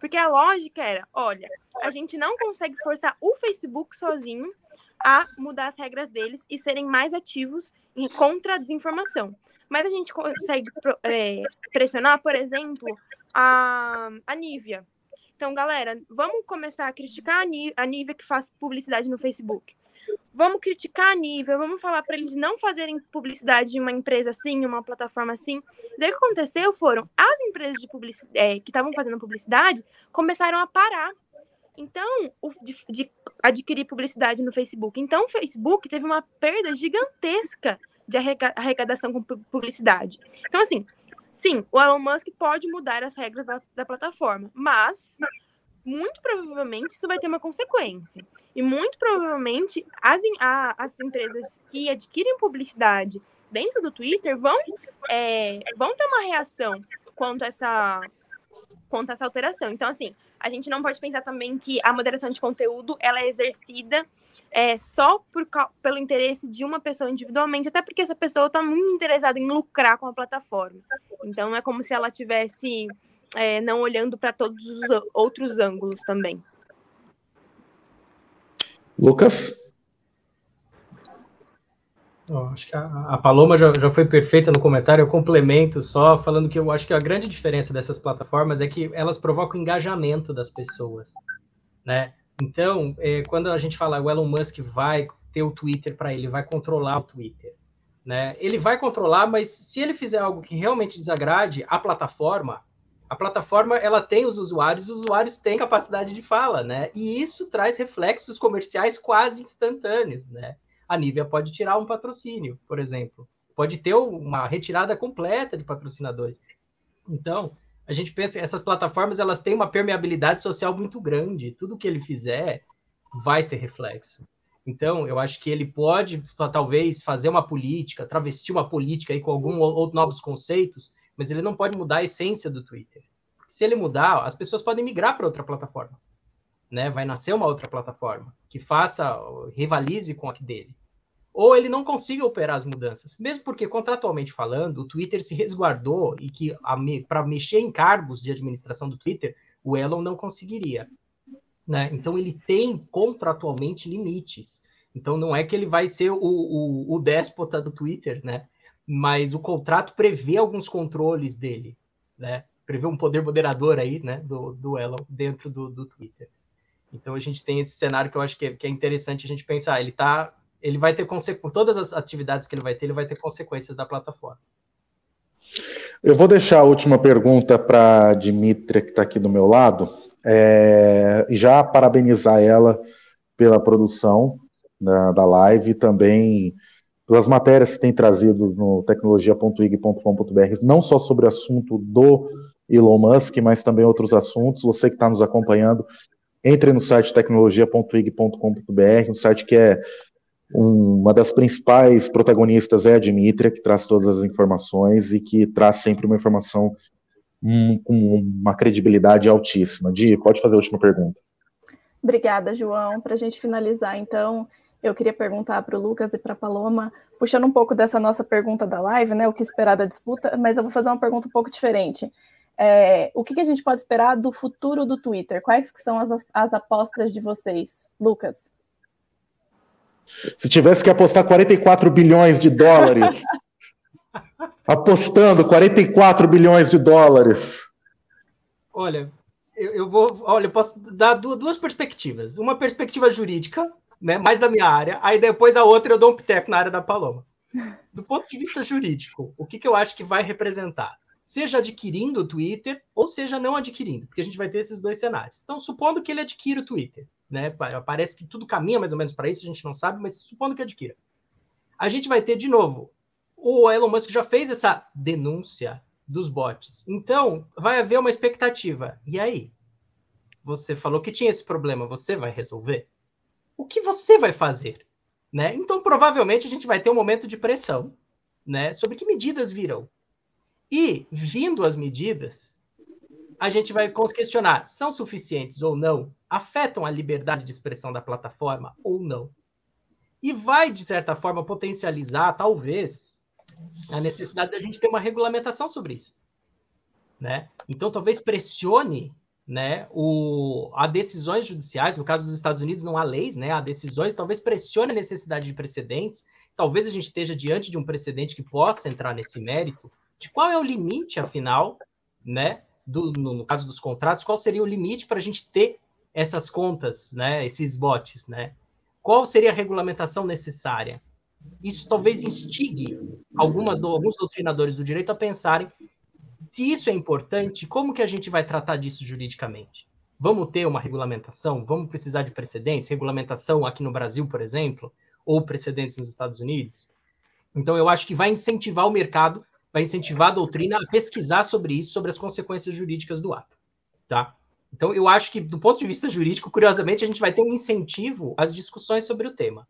Speaker 4: Porque a lógica era, olha, a gente não consegue forçar o Facebook sozinho a mudar as regras deles e serem mais ativos contra a desinformação. Mas a gente consegue é, pressionar, por exemplo, a, a Nivea, então, galera, vamos começar a criticar a Nivea que faz publicidade no Facebook. Vamos criticar a Nivea, vamos falar para eles não fazerem publicidade de uma empresa assim, uma plataforma assim. Daí o que aconteceu foram as empresas de publicidade, é, que estavam fazendo publicidade começaram a parar. Então, o, de, de adquirir publicidade no Facebook. Então, o Facebook teve uma perda gigantesca de arrecadação com publicidade. Então, assim, Sim, o Elon Musk pode mudar as regras da, da plataforma, mas muito provavelmente isso vai ter uma consequência. E muito provavelmente as, as empresas que adquirem publicidade dentro do Twitter vão, é, vão ter uma reação quanto a, essa, quanto a essa alteração. Então, assim, a gente não pode pensar também que a moderação de conteúdo ela é exercida é, só por, pelo interesse de uma pessoa individualmente, até porque essa pessoa está muito interessada em lucrar com a plataforma. Então, não é como se ela tivesse é, não olhando para todos os outros ângulos também.
Speaker 1: Lucas?
Speaker 3: Oh, acho que a, a Paloma já, já, foi perfeita no comentário. Eu complemento só falando que eu acho que a grande diferença dessas plataformas é que elas provocam engajamento das pessoas, né? Então, é, quando a gente fala o Elon Musk vai ter o Twitter para ele, vai controlar o Twitter, né? Ele vai controlar, mas se ele fizer algo que realmente desagrade a plataforma, A plataforma ela tem os usuários, os usuários têm capacidade de fala, né? E isso traz reflexos comerciais quase instantâneos, né? A Nivea pode tirar um patrocínio, por exemplo, pode ter uma retirada completa de patrocinadores. Então, a gente pensa essas plataformas elas têm uma permeabilidade social muito grande. Tudo que ele fizer vai ter reflexo. Então, eu acho que ele pode talvez fazer uma política, travestir uma política aí com algum outros novos conceitos, mas ele não pode mudar a essência do Twitter. Se ele mudar, as pessoas podem migrar para outra plataforma. Né? Vai nascer uma outra plataforma que faça, rivalize com a dele ou ele não consiga operar as mudanças. Mesmo porque, contratualmente falando, o Twitter se resguardou e que para mexer em cargos de administração do Twitter, o Elon não conseguiria. Né? Então ele tem contratualmente limites. Então não é que ele vai ser o, o, o déspota do Twitter, né? Mas o contrato prevê alguns controles dele, né? Prevê um poder moderador aí, né? Do, do Elon dentro do, do Twitter. Então a gente tem esse cenário que eu acho que é, que é interessante a gente pensar. Ele está ele vai ter consequências, todas as atividades que ele vai ter, ele vai ter consequências da plataforma.
Speaker 1: Eu vou deixar a última pergunta para a Dimitra, que está aqui do meu lado, é, já parabenizar ela pela produção da, da live e também pelas matérias que tem trazido no tecnologia.ig.com.br, não só sobre o assunto do Elon Musk, mas também outros assuntos. Você que está nos acompanhando, entre no site tecnologia.ig.com.br, um site que é uma das principais protagonistas é a Dimitria, que traz todas as informações e que traz sempre uma informação hum, com uma credibilidade altíssima. Di, pode fazer a última pergunta.
Speaker 2: Obrigada, João. Para a gente finalizar, então, eu queria perguntar para o Lucas e para a Paloma, puxando um pouco dessa nossa pergunta da live, né? O que esperar da disputa, mas eu vou fazer uma pergunta um pouco diferente. É, o que, que, a gente pode esperar do futuro do Twitter? Quais que são as, as apostas de vocês? Lucas.
Speaker 1: Se tivesse que apostar 44 bilhões de dólares, apostando 44 bilhões de dólares.
Speaker 3: Olha, eu, eu, vou, olha, eu posso dar duas, duas, perspectivas. Uma perspectiva jurídica, né, mais da minha área, aí depois a outra eu dou um piteco na área da Paloma. Do ponto de vista jurídico, o que, que eu acho que vai representar? Seja adquirindo o Twitter ou seja não adquirindo, porque a gente vai ter esses dois cenários. Então, supondo que ele adquira o Twitter, né? Parece que tudo caminha mais ou menos para isso, a gente não sabe, mas supondo que adquira. A gente vai ter de novo. O Elon Musk já fez essa denúncia dos bots. Então, vai haver uma expectativa. E aí? Você falou que tinha esse problema, você vai resolver? O que você vai fazer? Né? Então, provavelmente, a gente vai ter um momento de pressão né, sobre que medidas virão. E, vindo as medidas, a gente vai questionar: são suficientes ou não? Afetam a liberdade de expressão da plataforma ou não? E vai, de certa forma, potencializar, talvez, a necessidade da gente ter uma regulamentação sobre isso. Né? Então, talvez pressione né, o, a decisões judiciais, no caso dos Estados Unidos não há leis, né, há decisões, talvez pressione a necessidade de precedentes, talvez a gente esteja diante de um precedente que possa entrar nesse mérito, de qual é o limite, afinal, né, do, no, no, caso dos contratos, qual seria o limite para a gente ter essas contas, né, esses bots, né? Qual seria a regulamentação necessária? Isso talvez instigue algumas, alguns doutrinadores do direito a pensarem se isso é importante, como que a gente vai tratar disso juridicamente? Vamos ter uma regulamentação? Vamos precisar de precedentes? Regulamentação aqui no Brasil, por exemplo, ou precedentes nos Estados Unidos? Então, eu acho que vai incentivar o mercado vai incentivar a doutrina a pesquisar sobre isso, sobre as consequências jurídicas do ato, tá? Então, eu acho que, do ponto de vista jurídico, curiosamente, a gente vai ter um incentivo às discussões sobre o tema,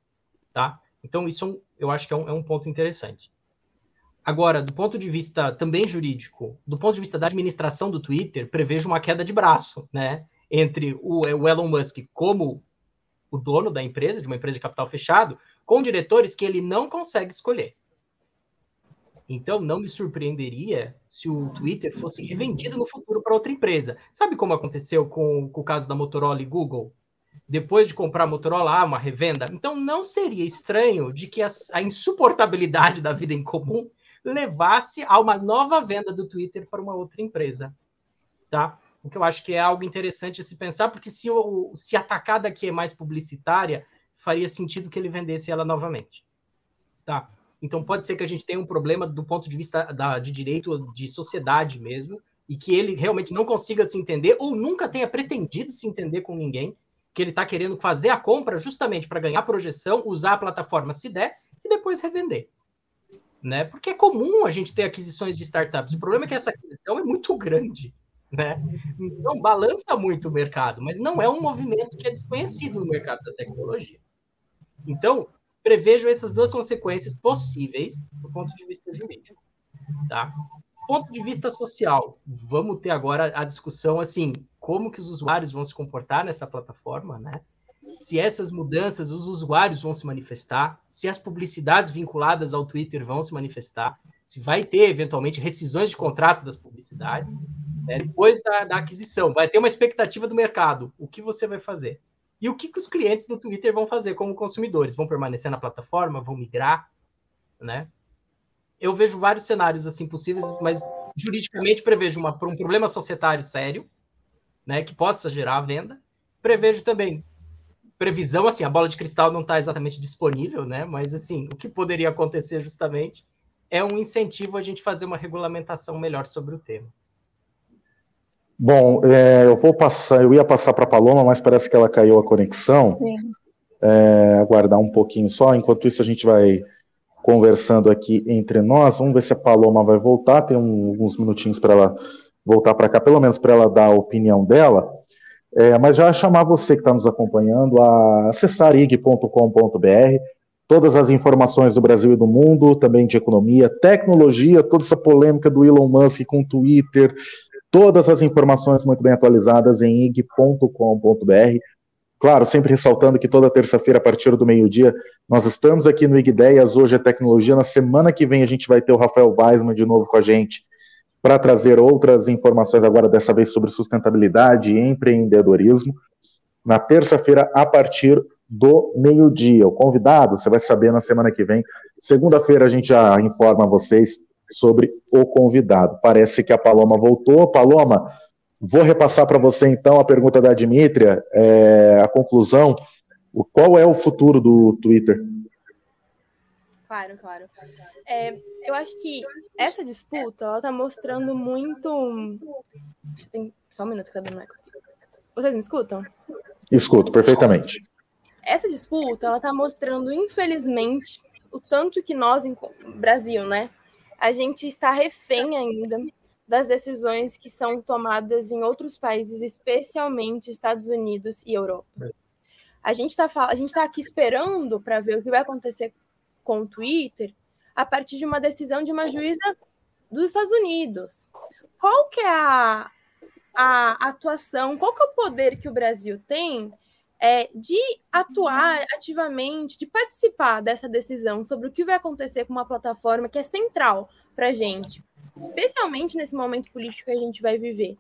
Speaker 3: tá? Então, isso é eu acho que é um, é um ponto interessante. Agora, do ponto de vista também jurídico, do ponto de vista da administração do Twitter, prevejo uma queda de braço, né? Entre o, o Elon Musk como o dono da empresa, de uma empresa de capital fechado, com diretores que ele não consegue escolher. Então, não me surpreenderia se o Twitter fosse revendido no futuro para outra empresa. Sabe como aconteceu com, com, o caso da Motorola e Google? Depois de comprar a Motorola, há uma revenda. Então, não seria estranho de que a, a insuportabilidade da vida em comum levasse a uma nova venda do Twitter para uma outra empresa. Tá? O que eu acho que é algo interessante a se pensar, porque se, o, se a atacada aqui é mais publicitária, faria sentido que ele vendesse ela novamente. Tá? Então pode ser que a gente tenha um problema do ponto de vista da, de direito de sociedade mesmo, e que ele realmente não consiga se entender ou nunca tenha pretendido se entender com ninguém, que ele está querendo fazer a compra justamente para ganhar projeção, usar a plataforma se der e depois revender. Né? Porque é comum a gente ter aquisições de startups. O problema é que essa aquisição é muito grande. Né? Então, balança muito o mercado, mas não é um movimento que é desconhecido no mercado da tecnologia. Então, prevejo essas duas consequências possíveis do ponto de vista jurídico. Tá? ponto de vista social, vamos ter agora a discussão assim, como que os usuários vão se comportar nessa plataforma, né? Se essas mudanças os usuários vão se manifestar, se as publicidades vinculadas ao Twitter vão se manifestar, se vai ter eventualmente rescisões de contrato das publicidades, né? depois da, da, aquisição, vai ter uma expectativa do mercado. O que você vai fazer? E o que, que os clientes do Twitter vão fazer como consumidores? Vão permanecer na plataforma? Vão migrar? Né? eu vejo vários cenários assim possíveis, mas juridicamente prevejo uma, um problema societário sério, né, que possa gerar a venda. Prevejo também previsão, assim, a bola de cristal não está exatamente disponível, né, mas assim, o que poderia acontecer justamente é um incentivo a gente fazer uma regulamentação melhor sobre o tema.
Speaker 1: Bom, é, eu vou passar, eu ia passar para a Paloma, mas parece que ela caiu a conexão. É, aguardar um pouquinho só, enquanto isso a gente vai conversando aqui entre nós. Vamos ver se a Paloma vai voltar. Tem um, alguns minutinhos para ela voltar para cá, pelo menos para ela dar a opinião dela. É, mas já chamar você que está nos acompanhando a acessar ig.com.br, todas as informações do Brasil e do mundo, também de economia, tecnologia, toda essa polêmica do Elon Musk com o Twitter, todas as informações muito bem atualizadas em ig.com.br. Claro, sempre ressaltando que toda terça-feira, a partir do meio-dia, nós estamos aqui no Ideias, hoje é tecnologia. Na semana que vem a gente vai ter o Rafael Weisman de novo com a gente para trazer outras informações, agora dessa vez sobre sustentabilidade e empreendedorismo. Na terça-feira, a partir do meio-dia. O convidado, você vai saber na semana que vem. Segunda-feira a gente já informa vocês sobre o convidado. Parece que a Paloma voltou. Paloma, Vou repassar para você então a pergunta da Dimitria, é, a conclusão. O, qual é o futuro do Twitter?
Speaker 4: Claro, claro. É, eu acho que essa disputa ela está mostrando muito. Tem só um minuto, cadê o Michael? Vocês me escutam?
Speaker 1: Escuto, perfeitamente.
Speaker 4: Essa disputa ela está mostrando, infelizmente, o tanto que nós, em Brasil, né, a gente está refém ainda das decisões que são tomadas em outros países, especialmente Estados Unidos e Europa. É. A gente está tá aqui esperando para ver o que vai acontecer com o Twitter a partir de uma decisão de uma juíza dos Estados Unidos. Qual que é a, a atuação, qual que é o poder que o Brasil tem é, de atuar ativamente, de participar dessa decisão sobre o que vai acontecer com uma plataforma que é central para a gente? especialmente nesse momento político que a gente vai viver.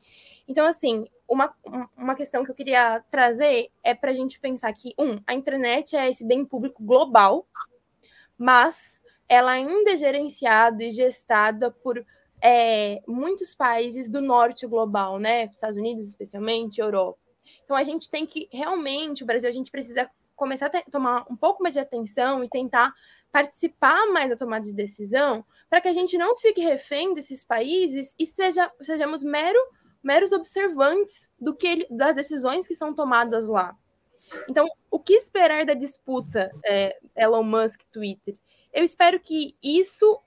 Speaker 4: Então, assim, uma, uma questão que eu queria trazer é para a gente pensar que, um, a internet é esse bem público global, mas ela ainda é gerenciada e gestada por é, muitos países do norte global, né? Estados Unidos, especialmente, Europa. Então, a gente tem que realmente, o Brasil, a gente precisa começar a tomar um pouco mais de atenção e tentar participar mais da tomada de decisão, para que a gente não fique refém desses países e seja, sejamos mero, meros observantes do que das decisões que são tomadas lá. Então, o que esperar da disputa é, Elon Musk Twitter? Eu espero que isso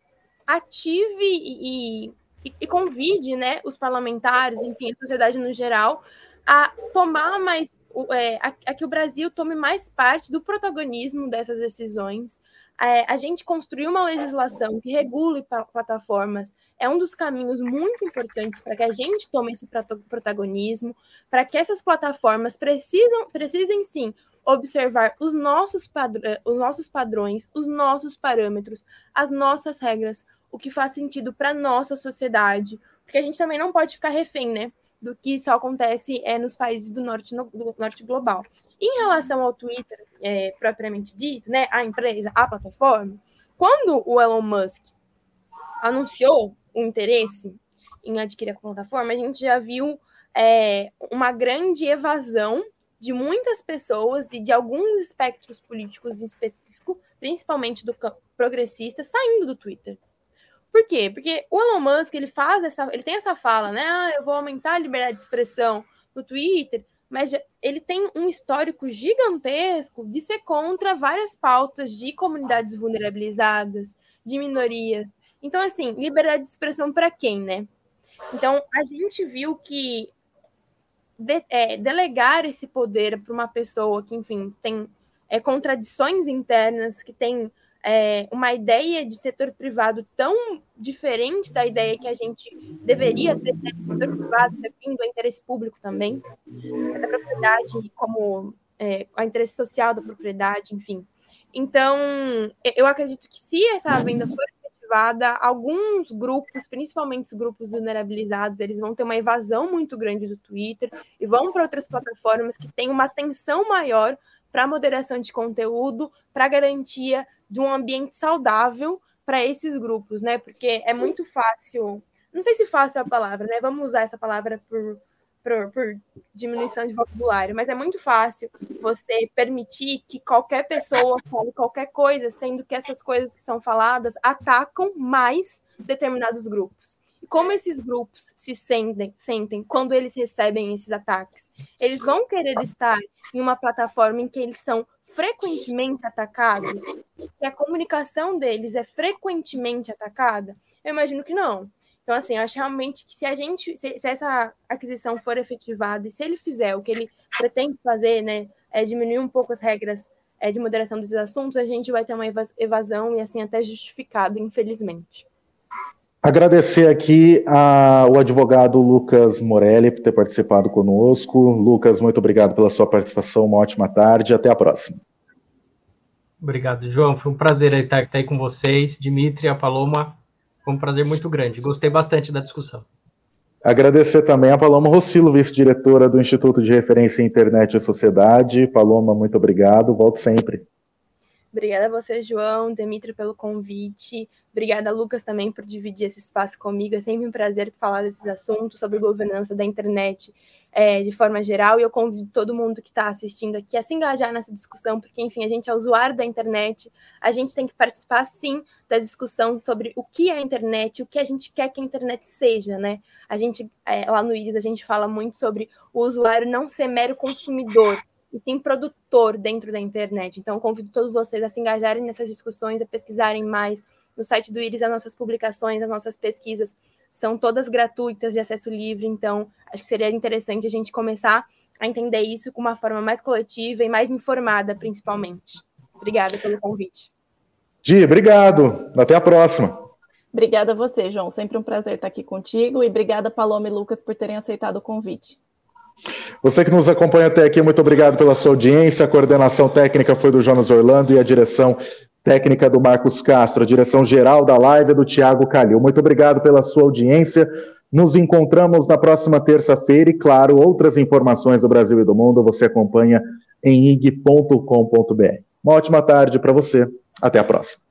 Speaker 4: ative e, e, e convide né, os parlamentares, enfim, a sociedade no geral, a tomar mais, é, a, a, que o Brasil tome mais parte do protagonismo dessas decisões, é, a gente construir uma legislação que regule plataformas é um dos caminhos muito importantes para que a gente tome esse protagonismo, para que essas plataformas precisam, precisem sim observar os nossos, os nossos padrões, os nossos parâmetros, as nossas regras, o que faz sentido para nossa sociedade, porque a gente também não pode ficar refém, né? Do que só acontece é, nos países do norte, no, do norte global. Em relação ao Twitter, é, propriamente dito, né, a empresa, a plataforma, quando o Elon Musk anunciou o interesse em adquirir a plataforma, a gente já viu é, uma grande evasão de muitas pessoas e de alguns espectros políticos em específico, principalmente do progressista, saindo do Twitter. Por quê? Porque o Elon Musk, ele faz essa, ele tem essa fala, né? Ah, eu vou aumentar a liberdade de expressão no Twitter, mas ele tem um histórico gigantesco de ser contra várias pautas de comunidades vulnerabilizadas, de minorias. Então, assim, liberdade de expressão para quem, né? Então, a gente viu que de, é, delegar esse poder para uma pessoa que, enfim, tem é, contradições internas, que tem é, uma ideia de setor privado tão diferente da ideia que a gente deveria ter né, de setor privado, servindo ao interesse público também, da propriedade como é, o interesse social da propriedade, enfim. Então, eu acredito que se essa venda for efetivada, alguns grupos, principalmente os grupos vulnerabilizados, eles vão ter uma evasão muito grande do Twitter e vão para outras plataformas que têm uma atenção maior para moderação de conteúdo, para garantia de um ambiente saudável para esses grupos, né? Porque é muito fácil, não sei se fácil é a palavra, né? Vamos usar essa palavra por, por, por, diminuição de vocabulário, mas é muito fácil você permitir que qualquer pessoa fale qualquer coisa, sendo que essas coisas que são faladas atacam mais determinados grupos como esses grupos se sentem, sentem quando eles recebem esses ataques. Eles vão querer estar em uma plataforma em que eles são frequentemente atacados, que a comunicação deles é frequentemente atacada? Eu imagino que não. Então, assim, eu acho realmente que se a gente, se, se, essa aquisição for efetivada e se ele fizer o que ele pretende fazer, né, é diminuir um pouco as regras é, de moderação desses assuntos, a gente vai ter uma evasão e, assim, até justificado, infelizmente.
Speaker 1: Agradecer aqui ao advogado Lucas Morelli por ter participado conosco. Lucas, muito obrigado pela sua participação. Uma ótima tarde. Até a próxima.
Speaker 3: Obrigado, João. Foi um prazer estar aí com vocês. Dimitri, a Paloma, foi um prazer muito grande. Gostei bastante da discussão.
Speaker 1: Agradecer também a Paloma Rossilo, vice-diretora do Instituto de Referência em Internet e Sociedade. Paloma, muito obrigado. Volto sempre.
Speaker 4: Obrigada a você, João, Demitri, pelo convite. Obrigada, Lucas, também por dividir esse espaço comigo. É sempre um prazer falar desses assuntos sobre governança da internet é, de forma geral. E eu convido todo mundo que está assistindo aqui a se engajar nessa discussão, porque, enfim, a gente é usuário da internet, a gente tem que participar, sim, da discussão sobre o que é a internet, o que a gente quer que a internet seja, né? A gente, é, lá no IRIS, a gente fala muito sobre o usuário não ser mero consumidor, e sim produtor dentro da internet. Então, convido todos vocês a se engajarem nessas discussões, a pesquisarem mais. No site do Iris, as nossas publicações, as nossas pesquisas são todas gratuitas, de acesso livre. Então, acho que seria interessante a gente começar a entender isso com uma forma mais coletiva e mais informada, principalmente. Obrigada pelo convite.
Speaker 1: Di, obrigado. Até a próxima.
Speaker 2: Obrigada a você, João. Sempre um prazer estar aqui contigo. E obrigada, Paloma e Lucas, por terem aceitado o convite.
Speaker 1: Você que nos acompanha até aqui, muito obrigado pela sua audiência. A coordenação técnica foi do Jonas Orlando e a direção técnica do Marcos Castro. A direção geral da live é do Tiago Calil. Muito obrigado pela sua audiência. Nos encontramos na próxima terça-feira e, claro, outras informações do Brasil e do mundo você acompanha em ig.com.br. Uma ótima tarde para você. Até a próxima.